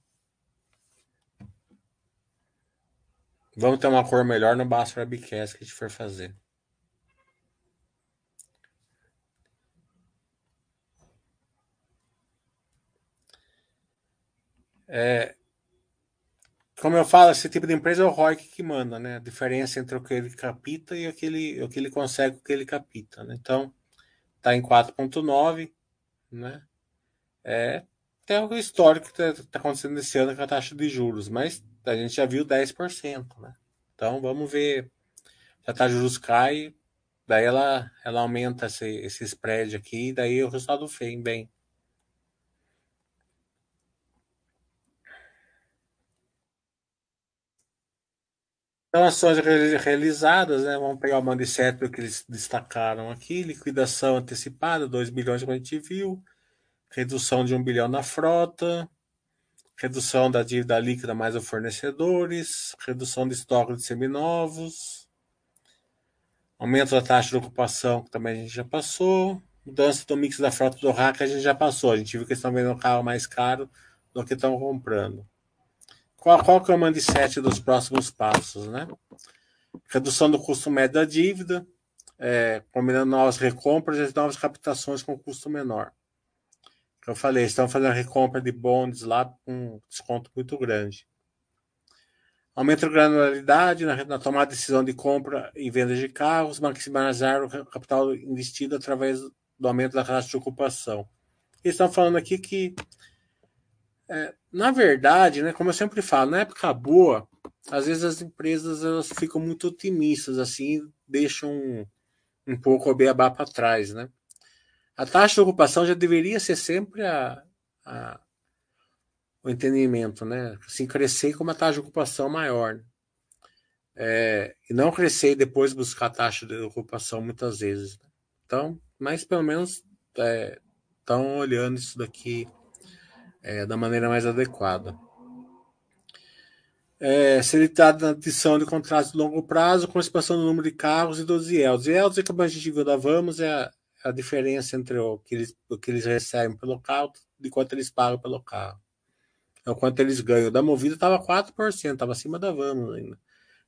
Vamos ter uma cor melhor no Basso Webcast que a gente for fazer. É, como eu falo, esse tipo de empresa é o ROI que manda, né? A diferença entre o que ele capita e o que ele, o que ele consegue, o que ele capita, né? Então, está em 4,9, né? É, tem o histórico que está tá acontecendo esse ano com a taxa de juros, mas a gente já viu 10%, né? Então vamos ver se a taxa de juros cai, daí ela, ela aumenta esse, esse spread aqui, daí o resultado vem bem. Então, ações realizadas, né? Vamos pegar o manifesto que eles destacaram aqui: liquidação antecipada, 2 bilhões como a gente viu, redução de 1 bilhão na frota, redução da dívida líquida mais os fornecedores, redução de estoque de seminovos, aumento da taxa de ocupação, que também a gente já passou, mudança do mix da frota do RAC, a gente já passou. A gente viu que eles estão vendendo um carro mais caro do que estão comprando. Qual, qual que é o mindset dos próximos passos, né? Redução do custo médio da dívida, é, combinando novas recompras e novas captações com custo menor. Eu falei, estão fazendo recompra de bonds lá com desconto muito grande. Aumento a granularidade na, na, tomada de decisão de compra e venda de carros, maximizar o capital investido através do aumento da taxa de ocupação. Eles estão falando aqui que é, na verdade, né, como eu sempre falo, na época boa, às vezes as empresas elas ficam muito otimistas, assim, deixam um, um pouco o beabá para trás, né? A taxa de ocupação já deveria ser sempre a, a, o entendimento, né? Assim, crescer com uma taxa de ocupação maior. Né? É, e não crescer e depois buscar a taxa de ocupação muitas vezes. Né? Então, mas pelo menos estão é, olhando isso daqui é, da maneira mais adequada. É, está na adição de contratos de longo prazo com expansão do número de carros e dos IELTS. IELTS, é como a gente viu da Vamos, é a, a diferença entre o que, eles, o que eles recebem pelo carro e quanto eles pagam pelo carro. É o quanto eles ganham. Da Movida estava 4%, estava acima da Vamos ainda.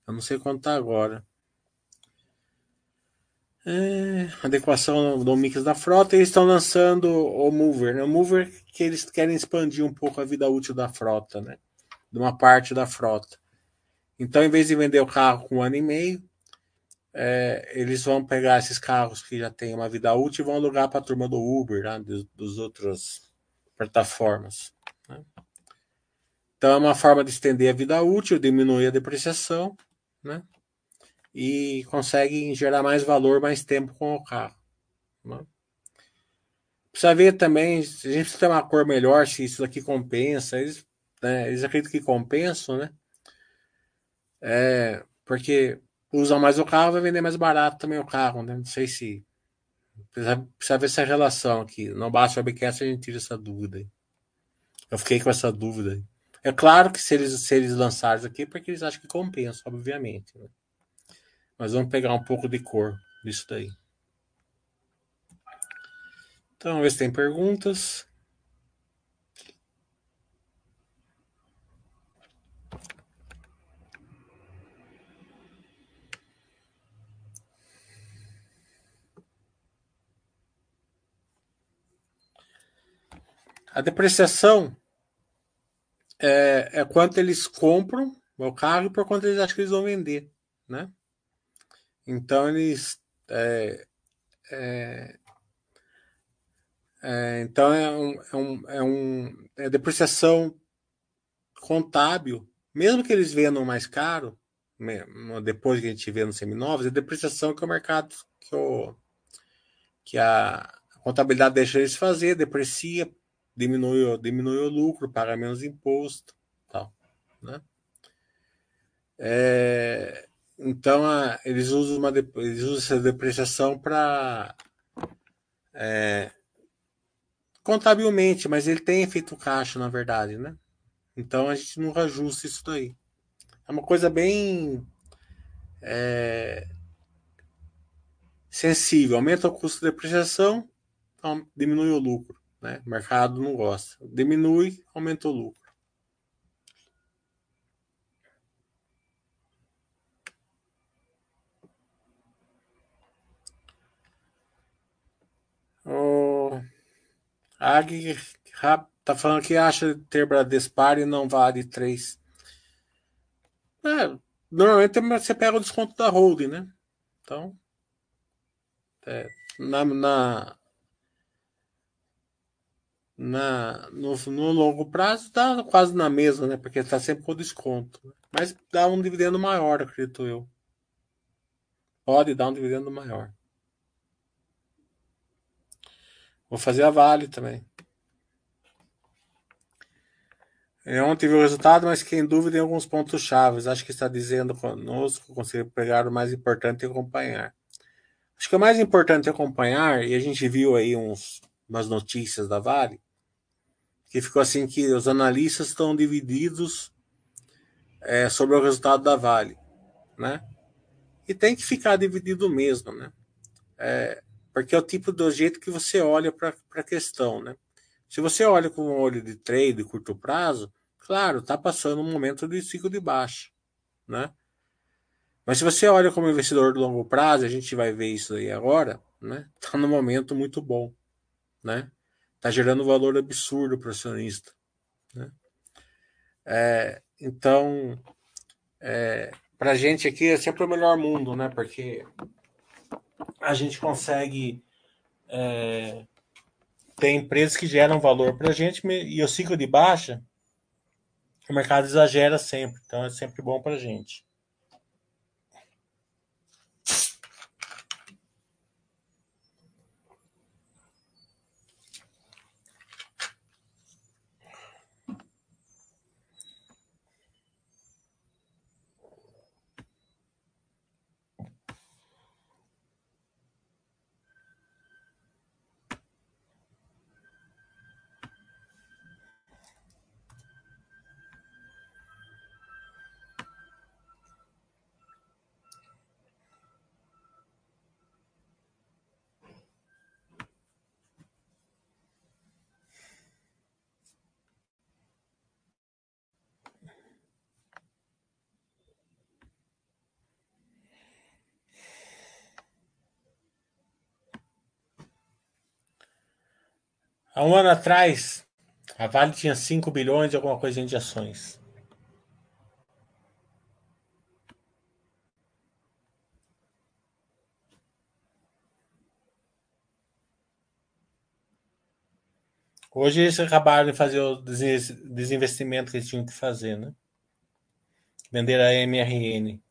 Eu não sei quanto está agora. É, adequação do mix da frota, eles estão lançando o Mover, né? O Mover que eles querem expandir um pouco a vida útil da frota, né? De uma parte da frota. Então, em vez de vender o carro com um ano e meio, é, eles vão pegar esses carros que já têm uma vida útil e vão alugar para a turma do Uber, né, dos, dos outras plataformas. Né? Então é uma forma de estender a vida útil, diminuir a depreciação, né? E consegue gerar mais valor, mais tempo com o carro. Né? Precisa ver também, a gente precisa ter uma cor melhor, se isso daqui compensa. Eles, né, eles acreditam que compensam, né? É, porque usam mais o carro, vai vender mais barato também o carro, né? Não sei se. Precisa, precisa ver essa relação aqui. No basta webcast a gente tira essa dúvida. Eu fiquei com essa dúvida. É claro que se eles, se eles lançarem aqui, porque eles acham que compensa, obviamente. Né? Mas vamos pegar um pouco de cor disso daí. Então, vamos ver se tem perguntas. A depreciação é, é quanto eles compram o carro e por quanto eles acham que eles vão vender, né? Então eles é, é, é, então é um, é um, é um é depreciação contábil, mesmo que eles vendam mais caro, depois que a gente vê nos seminovos, é depreciação que o mercado que, o, que a contabilidade deixa eles fazer, deprecia diminui, diminui o lucro, paga menos imposto, tal, né? É, então a, eles usam uma eles usam essa depreciação para é, contabilmente, mas ele tem efeito caixa na verdade, né? Então a gente não ajusta isso daí. É uma coisa bem é, sensível. Aumenta o custo de depreciação, então diminui o lucro. Né? O mercado não gosta. Diminui, aumenta o lucro. O Ag tá falando que acha ter Bradespar e não vale 3. É, normalmente você pega o desconto da holding, né? Então, é, na, na, na, no, no, longo prazo dá quase na mesma, né? Porque está sempre com desconto. Mas dá um dividendo maior, acredito eu. Pode dar um dividendo maior. Vou fazer a Vale também. Eu ontem vi o resultado, mas fiquei em dúvida em alguns pontos chaves. Acho que está dizendo conosco, consigo pegar o mais importante e acompanhar. Acho que o mais importante é acompanhar, e a gente viu aí uns, umas notícias da Vale, que ficou assim que os analistas estão divididos é, sobre o resultado da Vale, né? E tem que ficar dividido mesmo, né? É, porque é o tipo do jeito que você olha para a questão, né? Se você olha com um olho de trade de curto prazo, claro, está passando um momento de ciclo de baixa, né? Mas se você olha como investidor de longo prazo, a gente vai ver isso aí agora, né? Está num momento muito bom, né? Está gerando valor absurdo para o acionista. Né? É, então, é, para a gente aqui é sempre o melhor mundo, né? Porque a gente consegue é, ter empresas que geram valor para a gente e o ciclo de baixa, o mercado exagera sempre. Então é sempre bom para a gente. Há um ano atrás, a Vale tinha 5 bilhões e alguma coisa de ações. Hoje eles acabaram de fazer o desinvestimento que eles tinham que fazer, né? Vender a MRN.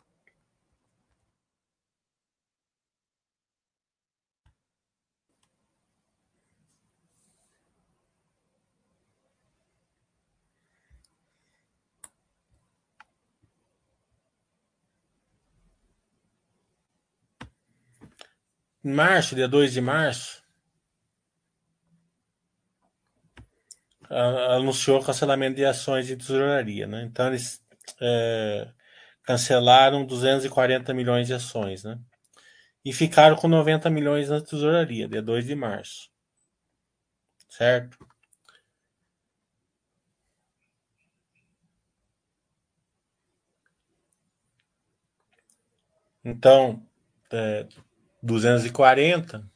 Março, dia 2 de março, anunciou cancelamento de ações de tesouraria, né? Então eles é, cancelaram 240 milhões de ações, né? E ficaram com 90 milhões na tesouraria, dia 2 de março. Certo? Então, é, 240,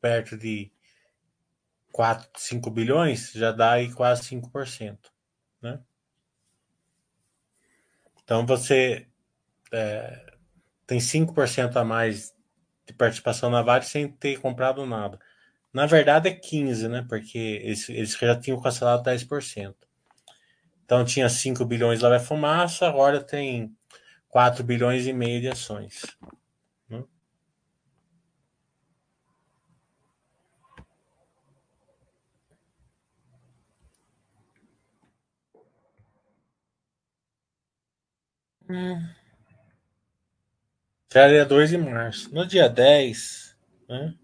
perto de 4, 5 bilhões, já dá aí quase 5%. Né? Então você é, tem 5% a mais de participação na Vale sem ter comprado nada. Na verdade é 15%, né? Porque eles, eles já tinham cancelado 10%. Então tinha 5 bilhões lá vai fumaça, agora tem 4 bilhões e meio de ações. Hum. Já dia 2 de março. No dia 10, né?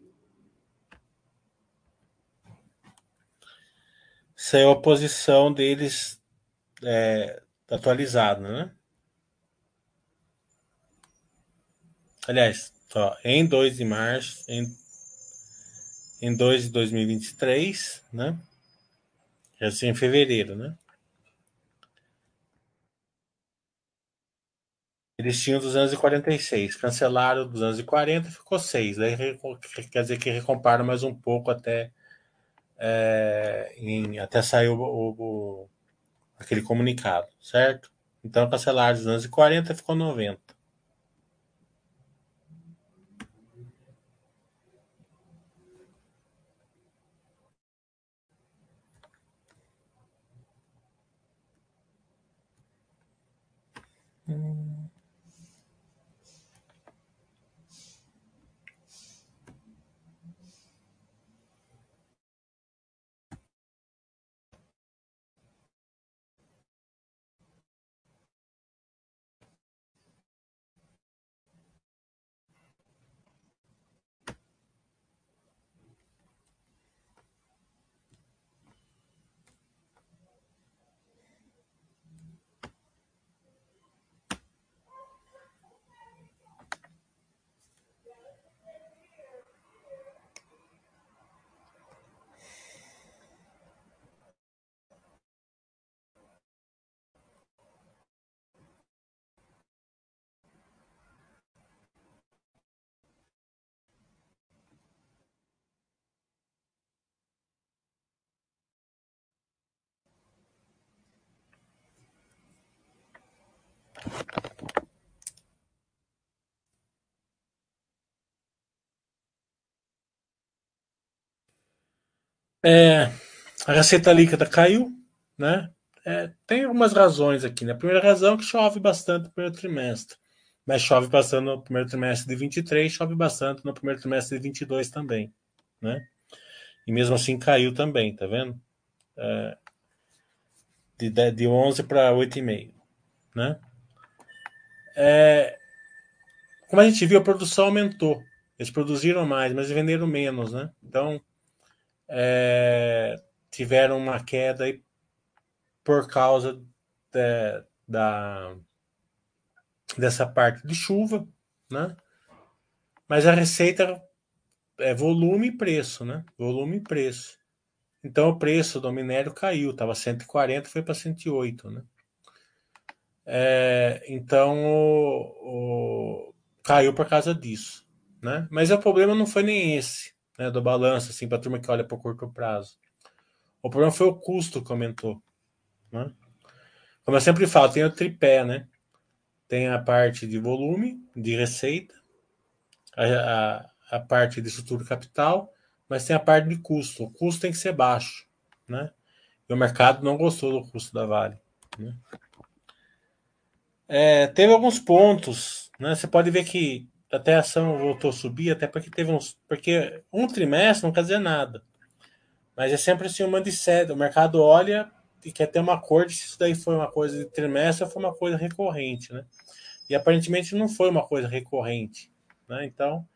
Saiu a posição deles é, atualizada, né? Aliás, ó, em 2 de março, em, em 2 de 2023, né? Já assim, em fevereiro, né? Eles tinham 246, cancelaram 240, ficou 6. Daí quer dizer que recomparam mais um pouco até, é, em, até sair o, o, aquele comunicado, certo? Então cancelaram 240 ficou 90. Hum. É, a receita líquida caiu, né? É, tem algumas razões aqui. Né? A primeira razão é que chove bastante no primeiro trimestre. Mas chove bastante no primeiro trimestre de 23, chove bastante no primeiro trimestre de 22 também, né? E mesmo assim caiu também, tá vendo? É, de, de 11 para 8,5, né? É, como a gente viu, a produção aumentou. Eles produziram mais, mas venderam menos, né? Então, é, tiveram uma queda por causa de, da, dessa parte de chuva, né? Mas a receita é volume e preço, né? Volume e preço. Então o preço do minério caiu, estava 140, foi para 108, né? É, então o, o, caiu por causa disso, né? Mas o problema não foi nem esse né, do balanço, assim, para a turma que olha para curto prazo. O problema foi o custo que aumentou. Né? Como eu sempre falo, tem o tripé, né? Tem a parte de volume, de receita, a, a, a parte de estrutura capital, mas tem a parte de custo. O custo tem que ser baixo. né? E o mercado não gostou do custo da Vale. Né? É, teve alguns pontos, né? Você pode ver que até a ação voltou a subir, até porque teve uns. Porque um trimestre não quer dizer nada. Mas é sempre assim uma de sede. O mercado olha e quer ter uma acordo se isso daí foi uma coisa de trimestre ou foi uma coisa recorrente, né? E aparentemente não foi uma coisa recorrente, né? Então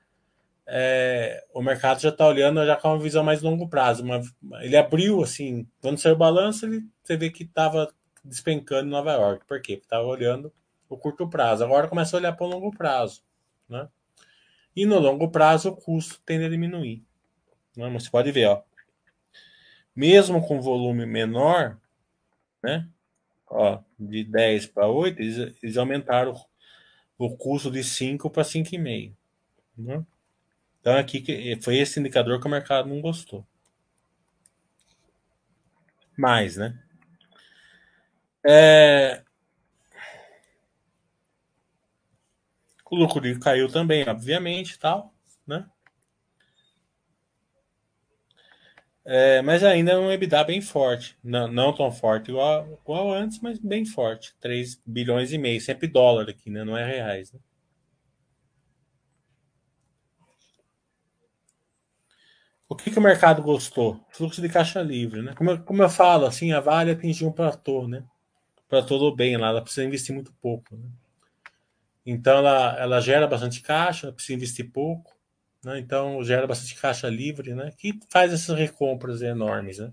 é, o mercado já está olhando já com uma visão mais longo prazo. Uma, ele abriu assim, quando saiu o balanço, ele, você vê que estava despencando em Nova York. Por quê? Porque estava olhando o curto prazo. Agora começa a olhar para o longo prazo. Né? E no longo prazo o custo tende a diminuir. Né? Mas você pode ver, ó, mesmo com volume menor, né? Ó, de 10 para 8, eles, eles aumentaram o, o custo de 5 para 5,5. Né? Então aqui foi esse indicador que o mercado não gostou. Mais, né? É... O lucro caiu também, obviamente, tal, né? É, mas ainda é um EBITDA bem forte. Não, não tão forte igual, igual antes, mas bem forte. 3 bilhões e meio, sempre dólar aqui, né? Não é reais, né? O que, que o mercado gostou? Fluxo de caixa livre, né? Como eu, como eu falo, assim, a Vale atingiu um platô, né? Bem lá, ela precisa investir muito pouco, né? Então ela, ela gera bastante caixa, precisa investir pouco, né? Então gera bastante caixa livre, né? Que faz essas recompras enormes, né?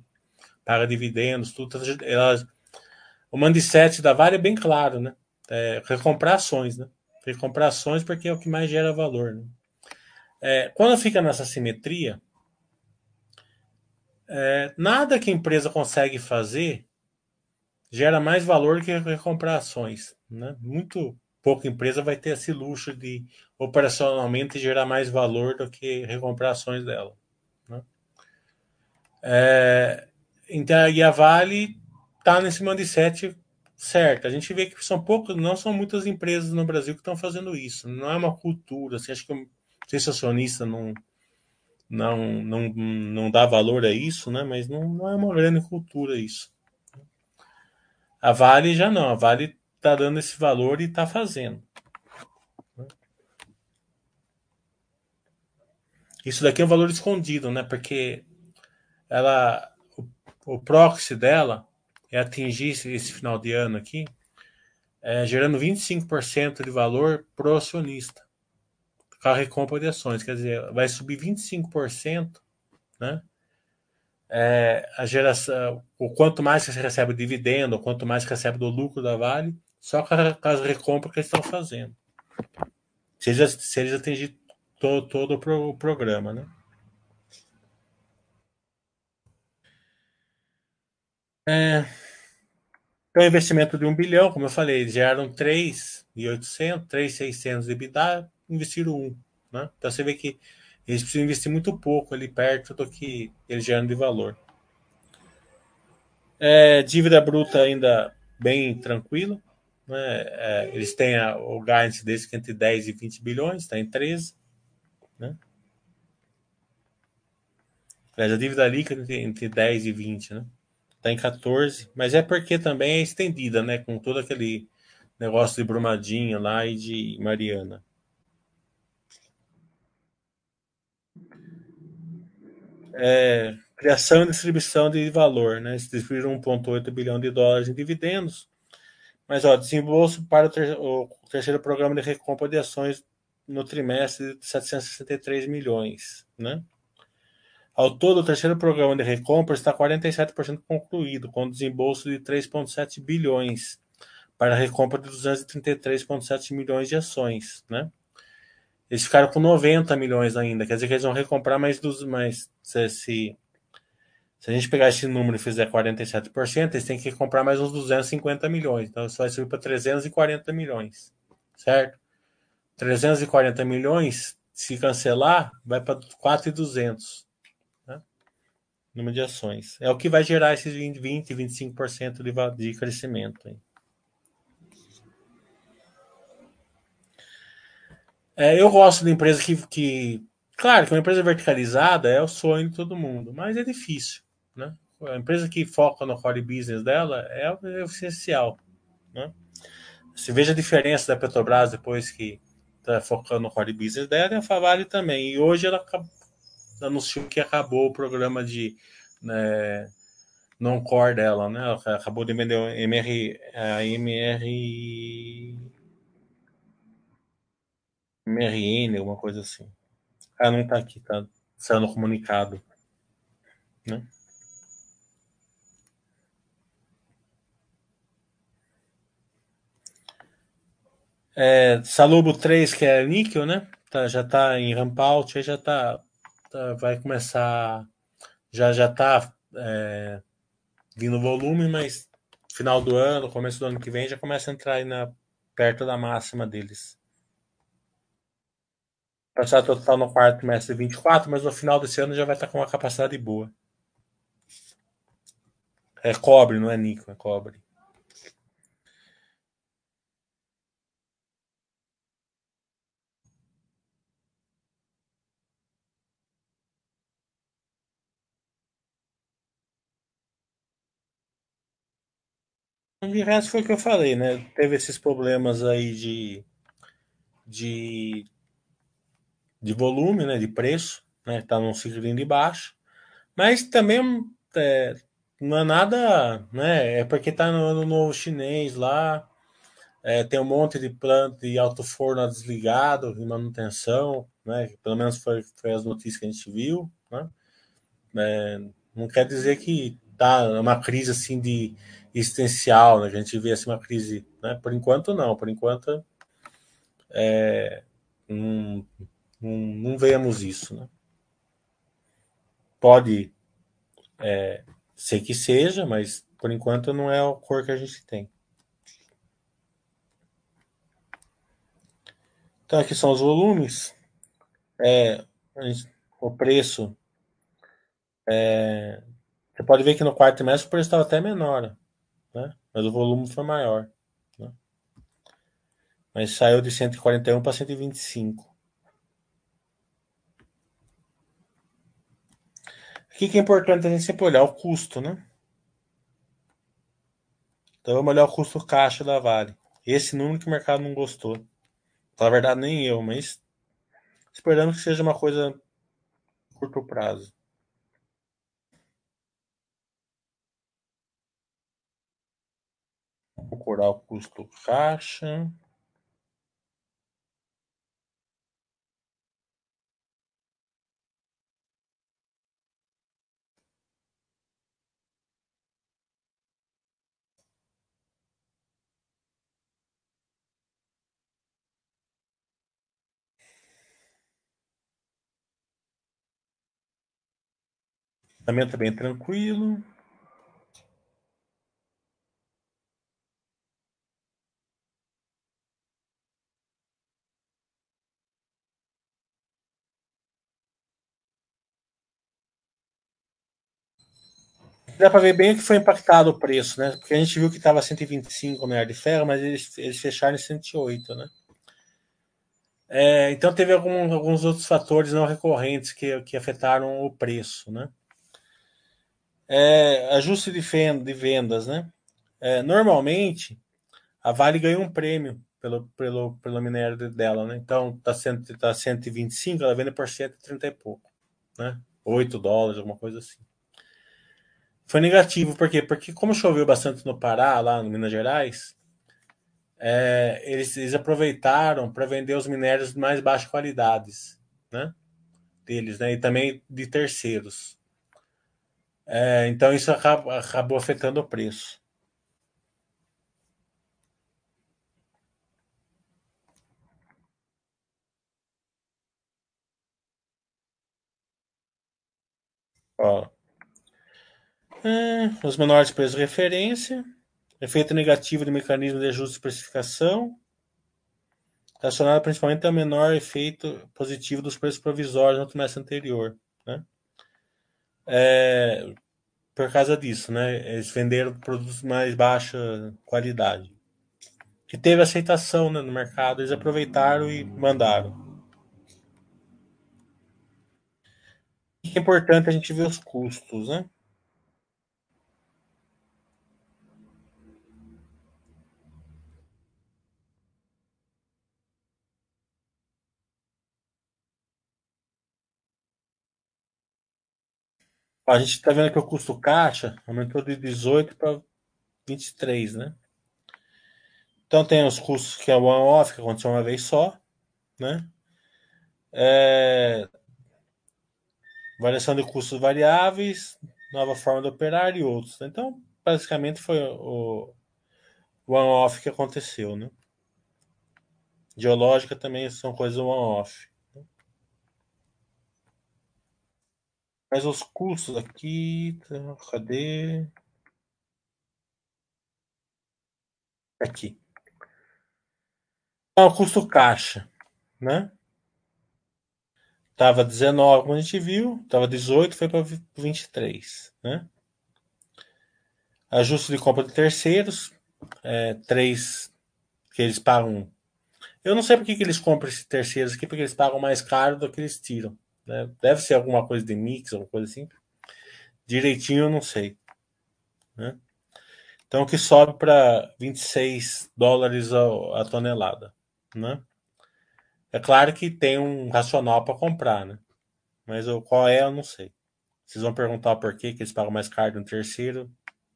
Paga dividendos, tudo. Ela, o mindset da Vale é bem claro, né? É, recomprar ações, né? Recomprar ações porque é o que mais gera valor, né? É, quando fica nessa simetria, é, nada que a empresa consegue fazer gera mais valor que recomprar ações. Né? Muito pouca empresa vai ter esse luxo de operacionalmente gerar mais valor do que recomprar ações dela. Né? É, então, e a Vale está nesse mindset certo. A gente vê que são poucos, não são muitas empresas no Brasil que estão fazendo isso. Não é uma cultura. Assim, acho que o acionista não não, não, não dá valor a isso, né? mas não, não é uma grande cultura isso. A Vale já não, a Vale está dando esse valor e está fazendo. Isso daqui é um valor escondido, né? Porque ela, o, o proxy dela é atingir esse, esse final de ano aqui, é, gerando 25% de valor pro acionista com a recompra de ações, quer dizer, vai subir 25%, né? É, a geração, o quanto mais você recebe dividendo, o quanto mais recebe do lucro da Vale, só com, as recompras que eles estão fazendo. Se eles, se eles atingirem todo, todo o, pro, o programa, né? É, então, investimento de um bilhão, como eu falei, eles geraram 3,800, 3,600 de EBITDA, investiram um. Né? Então você vê que eles precisam investir muito pouco ali perto do que eles geram de valor. É, dívida bruta ainda bem tranquilo. Né? É, eles têm a, o guidance deles que é entre 10 e 20 bilhões, está em 13. Né? a dívida líquida entre, entre 10 e 20, né? Está em 14, mas é porque também é estendida, né? Com todo aquele negócio de Brumadinho lá e de Mariana. é, criação e distribuição de valor, né? Eles distribuíram 1,8 bilhão de dólares em dividendos. Mas, ó, desembolso para o, ter o terceiro programa de recompra de ações no trimestre de 763 milhões, né? Ao todo, o terceiro programa de recompra está 47% concluído, com desembolso de 3,7 bilhões para a recompra de 233,7 milhões de ações, né? Eles ficaram com 90 milhões ainda. Quer dizer que eles vão recomprar mais dos. Mais, se, se, a gente pegar esse número e fizer 47%, eles têm que comprar mais uns 250 milhões. Então isso vai subir para 340 milhões. Certo? 340 milhões, se cancelar, vai para 4,200. Né? Número de ações. É o que vai gerar esses 20, 20 25% de, de crescimento. É, eu gosto de empresa que, que. Claro que uma empresa verticalizada é o sonho de todo mundo, mas é difícil. Né? a empresa que foca no core business dela é, é essencial. Né? Se veja a diferença da Petrobras depois que está focando no core business dela e a Favale também. E hoje ela anunciou que acabou o programa de né, non-core dela, né? Ela acabou de vender a MR, a MR, MRN, alguma coisa assim. Ah, não está aqui, tá saindo no comunicado. Né? É, Salubo 3, que é níquel, né? Tá, já está em ramp out, aí já tá, tá, vai começar, já já tá é, vindo volume, mas final do ano, começo do ano que vem, já começa a entrar aí na, perto da máxima deles. Capacidade total no quarto trimestre 24, mas no final desse ano já vai estar com uma capacidade boa. É cobre, não é níquel, é cobre. De resto foi o que eu falei, né? Teve esses problemas aí de, de, de volume, né? De preço, né? Tá num ciclo de baixo. Mas também é, não é nada, né? É porque tá no ano novo chinês lá, é, tem um monte de planta de alto forno desligado em manutenção, né? Pelo menos foi, foi as notícias que a gente viu, né? É, não quer dizer que tá uma crise assim de existencial, né? A gente vê assim uma crise, né? Por enquanto não, por enquanto é, não vemos isso, né? Pode é, ser que seja, mas por enquanto não é a cor que a gente tem. Então aqui são os volumes. É, o preço. É, você pode ver que no quarto trimestre o preço estava até menor né? mas o volume foi maior. Né? Mas saiu de 141 para 125. O que é importante a gente sempre olhar o custo, né? Então vamos olhar o custo caixa da Vale. Esse número que o mercado não gostou. Na verdade, nem eu, mas esperando que seja uma coisa curto prazo. Procurar o custo caixa. Também está bem tranquilo. Dá para ver bem o que foi impactado o preço, né? Porque a gente viu que estava 125 minério de ferro, mas eles, eles fecharam em 108, né? É, então teve algum, alguns outros fatores não recorrentes que, que afetaram o preço, né? É, ajuste de, de vendas, né? É, normalmente a Vale ganha um prêmio pelo, pelo, pelo minério dela, né? Então tá, cento, tá 125, ela vende por 130 e pouco, né? 8 dólares, alguma coisa assim. Foi negativo, por quê? Porque como choveu bastante no Pará, lá no Minas Gerais, é, eles, eles, aproveitaram para vender os minérios de mais baixa qualidades, né? Deles, né? E também de terceiros. É, então isso acabou, acabou afetando o preço. Ó, é, os menores preços de referência, efeito negativo do mecanismo de ajuste de especificação, relacionado principalmente ao menor efeito positivo dos preços provisórios no trimestre anterior. Né? É, por causa disso, né? eles venderam produtos mais baixa qualidade. Que teve aceitação né, no mercado, eles aproveitaram e mandaram. O que é importante a gente ver os custos, né? A gente está vendo que o custo caixa aumentou de 18 para 23, né? Então tem os custos que é one-off, que aconteceu uma vez só, né? É... Variação de custos variáveis, nova forma de operar e outros. Então, basicamente foi o one-off que aconteceu, né? Geológica também são coisas one-off. Mas os custos aqui, tá, cadê? Aqui. Então, o custo caixa, né? Tava 19, como a gente viu, tava 18, foi para 23, né? Ajuste de compra de terceiros, é, 3 que eles pagam. Eu não sei por que, que eles compram esses terceiros aqui, porque eles pagam mais caro do que eles tiram. Né? Deve ser alguma coisa de mix, alguma coisa assim. Direitinho eu não sei. Né? Então, que sobe para 26 dólares a, a, tonelada. Né? É claro que tem um racional para comprar, né? mas o, qual é eu não sei. Vocês vão perguntar por que, eles pagam mais caro no terceiro,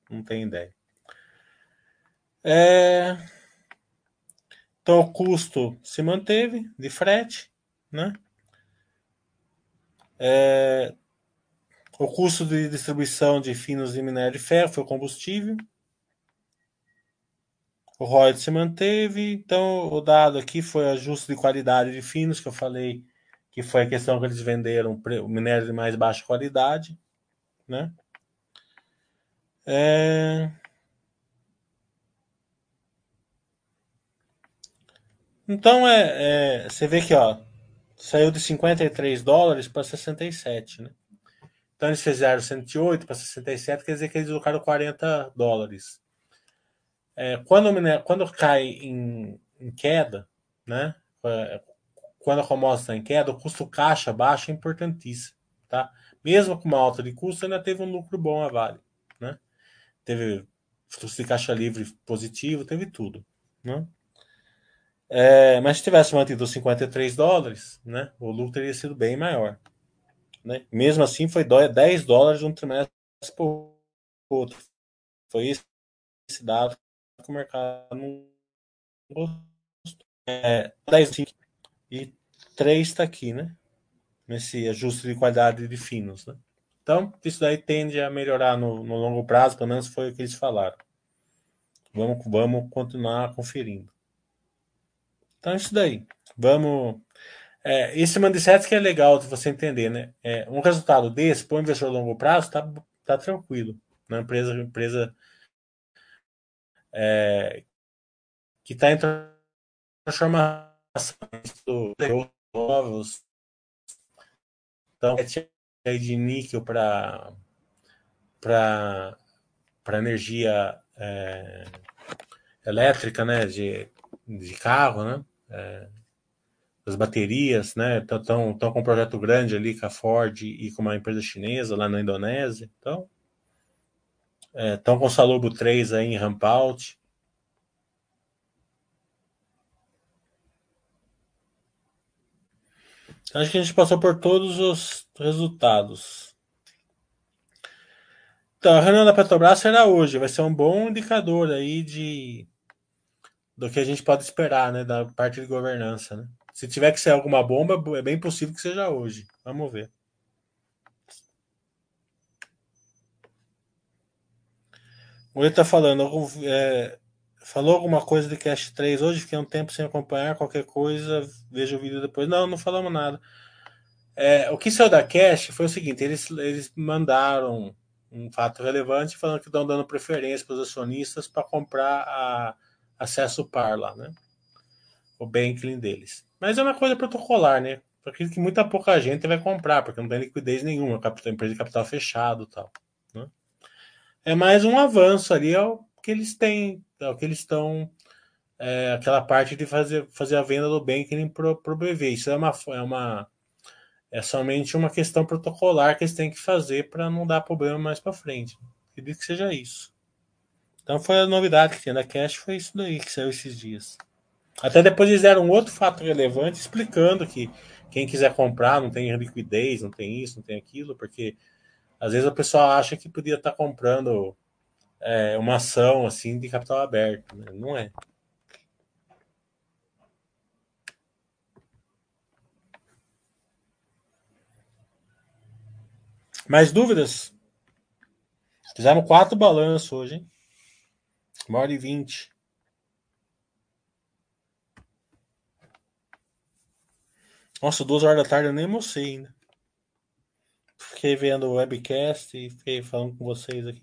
não tenho ideia. É... Então, o custo se manteve de frete, né? É, o custo de distribuição de finos de minério de ferro foi o combustível. O ROI se manteve. Então, o dado aqui foi ajuste de qualidade de finos, que eu falei que foi a questão que eles venderam o minério de mais baixa qualidade. Né? É... Então, é, é, você vê que ó, saiu de 53 dólares para 67, né? Então eles fizeram 108 para 67, quer dizer que eles colocaram 40 dólares. É, quando, quando cai em, em, queda, né? É, quando a commodity está em queda, o custo caixa baixo é importantíssimo, tá? Mesmo com uma alta de custo, ainda teve um lucro bom a Vale, né? Teve fluxo de caixa livre positivo, teve tudo, né? É, mas se tivesse mantido os 53 dólares, né, o lucro teria sido bem maior. Né? Mesmo assim, foi 10 dólares de um trimestre para o outro. Foi esse dado que o mercado não gostou. É, 10 e 3 está aqui, né? Nesse ajuste de qualidade de finos. Né? Então, isso daí tende a melhorar no, no longo prazo, pelo menos foi o que eles falaram. Vamos, vamos continuar conferindo. Então, é isso daí. Vamos. É, esse mindset que é legal de você entender, né? É, um resultado desse, para o investidor a longo prazo, tá, tá tranquilo. Na né? empresa, empresa é, que está em transformação novos. Então, de níquel para para energia é, elétrica, né? De, de carro, né? É, as baterias, né? Estão com um projeto grande ali com a Ford e com uma empresa chinesa lá na Indonésia. Então, estão é, com o Salobo 3 aí em ramp-out. Então, acho que a gente passou por todos os resultados. Então, a reunião da Petrobras será hoje, vai ser um bom indicador aí de do que a gente pode esperar, né, da parte de governança, né? Se tiver que ser alguma bomba, é bem possível que seja hoje. Vamos ver. O ele está falando, é, falou alguma coisa de Cash 3 hoje, fiquei um tempo sem acompanhar, qualquer coisa, veja o vídeo depois. Não, não falamos nada. É, o que saiu da Cash foi o seguinte, eles, eles mandaram um fato relevante falando que estão dando preferência para os acionistas para comprar a acesso par lá, né? O banking deles. Mas é uma coisa protocolar, né? Porque que muita pouca gente vai comprar, porque não tem liquidez nenhuma, capital, empresa de capital fechado tal. Né? É mais um avanço ali ao que eles têm, ao que eles estão. É, aquela parte de fazer, fazer a venda do banking pro, pro BV. Isso é uma, é uma. É somente uma questão protocolar que eles têm que fazer para não dar problema mais para frente. Acredito que seja isso. Então foi a novidade que tinha da Cash, foi isso daí que saiu esses dias. Até depois eles deram outro fato relevante explicando que quem quiser comprar não tem liquidez, não tem isso, não tem aquilo, porque Às vezes o pessoal acha que podia estar comprando é, uma ação assim de capital aberto. Né? Não é. Mais dúvidas? Fizemos quatro balanços hoje, hein? Uma hora e vinte. Nossa, duas horas da tarde eu nem almocei ainda. Fiquei vendo o webcast e fiquei falando com vocês aqui.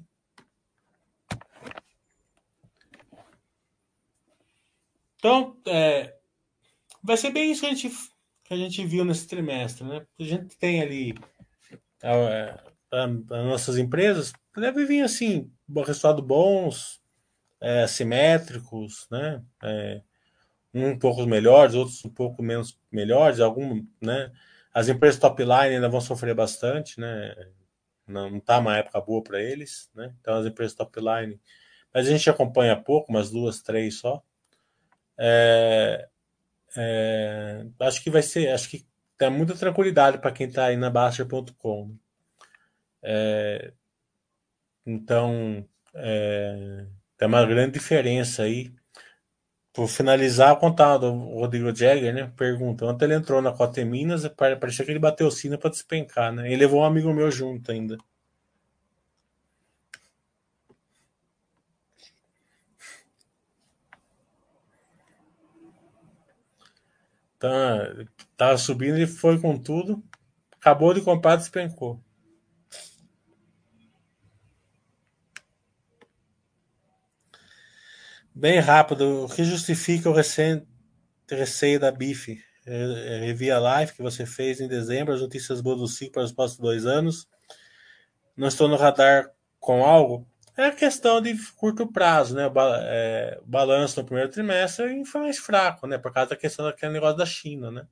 Então, é, vai ser bem isso que a, gente, que a gente viu nesse trimestre, né? A gente tem ali as nossas empresas, deve vir assim, resultados bons, é, simétricos, né? É, um pouco melhores, outros um pouco menos melhores, algum, né? As empresas top line ainda vão sofrer bastante, né? Não está uma época boa para eles, né? Então as empresas top line, mas a gente acompanha pouco, umas duas, três só. É, é, acho que vai ser, acho que tem muita tranquilidade para quem está aí na Baster.com. É, então, é, tem uma grande diferença aí. Por finalizar, contar do Rodrigo Jagger, né? Pergunta: ontem ele entrou na Cota Minas, parecia que ele bateu o sino para despencar, né? Ele levou um amigo meu junto ainda. Tá, tava subindo e foi com tudo. Acabou de comprar, despencou. Bem rápido, o que justifica o recente receio da BIF? Revi a live que você fez em dezembro, as notícias boas do ciclo para os próximos dois anos. Não estou no radar com algo? É questão de curto prazo, né? É, o balanço no primeiro trimestre foi mais fraco, né? Por causa da questão daquele negócio da China, né?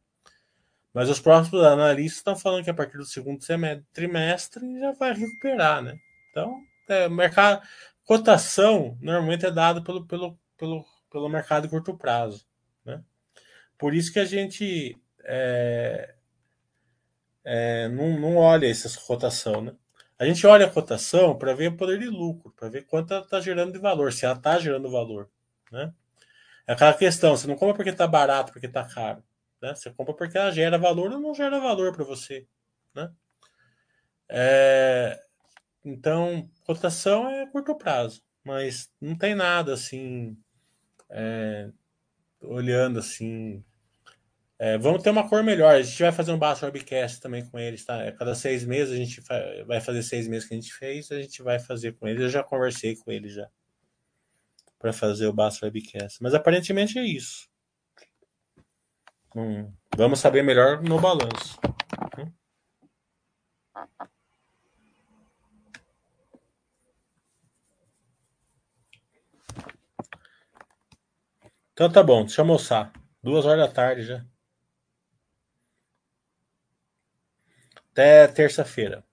Mas os próximos analistas estão falando que a partir do segundo trimestre já vai recuperar, né? Então, é, mercado, cotação normalmente é dado pelo, pelo, pelo, pelo mercado de curto prazo, né? Por isso que a gente é, é, não, não olha essa cotação, né? A gente olha a cotação para ver o poder de lucro, para ver quanto ela está gerando de valor, se ela está gerando valor. Né? É aquela questão, você não compra porque está barato, porque está caro. Né? Você compra porque ela gera valor ou não gera valor para você. Né? É, então, cotação é curto prazo, mas não tem nada assim, é, olhando assim, é, vamos ter uma cor melhor. A gente vai fazer um baixo webcast também com eles, tá? É, cada seis meses a gente vai fazer seis meses que a gente fez, a gente vai fazer com eles. Eu já conversei com eles já para fazer o baixo webcast. Mas aparentemente é isso. Hum, vamos saber melhor no balanço. Então tá bom, deixa eu almoçar. Duas horas da tarde já. Até terça-feira.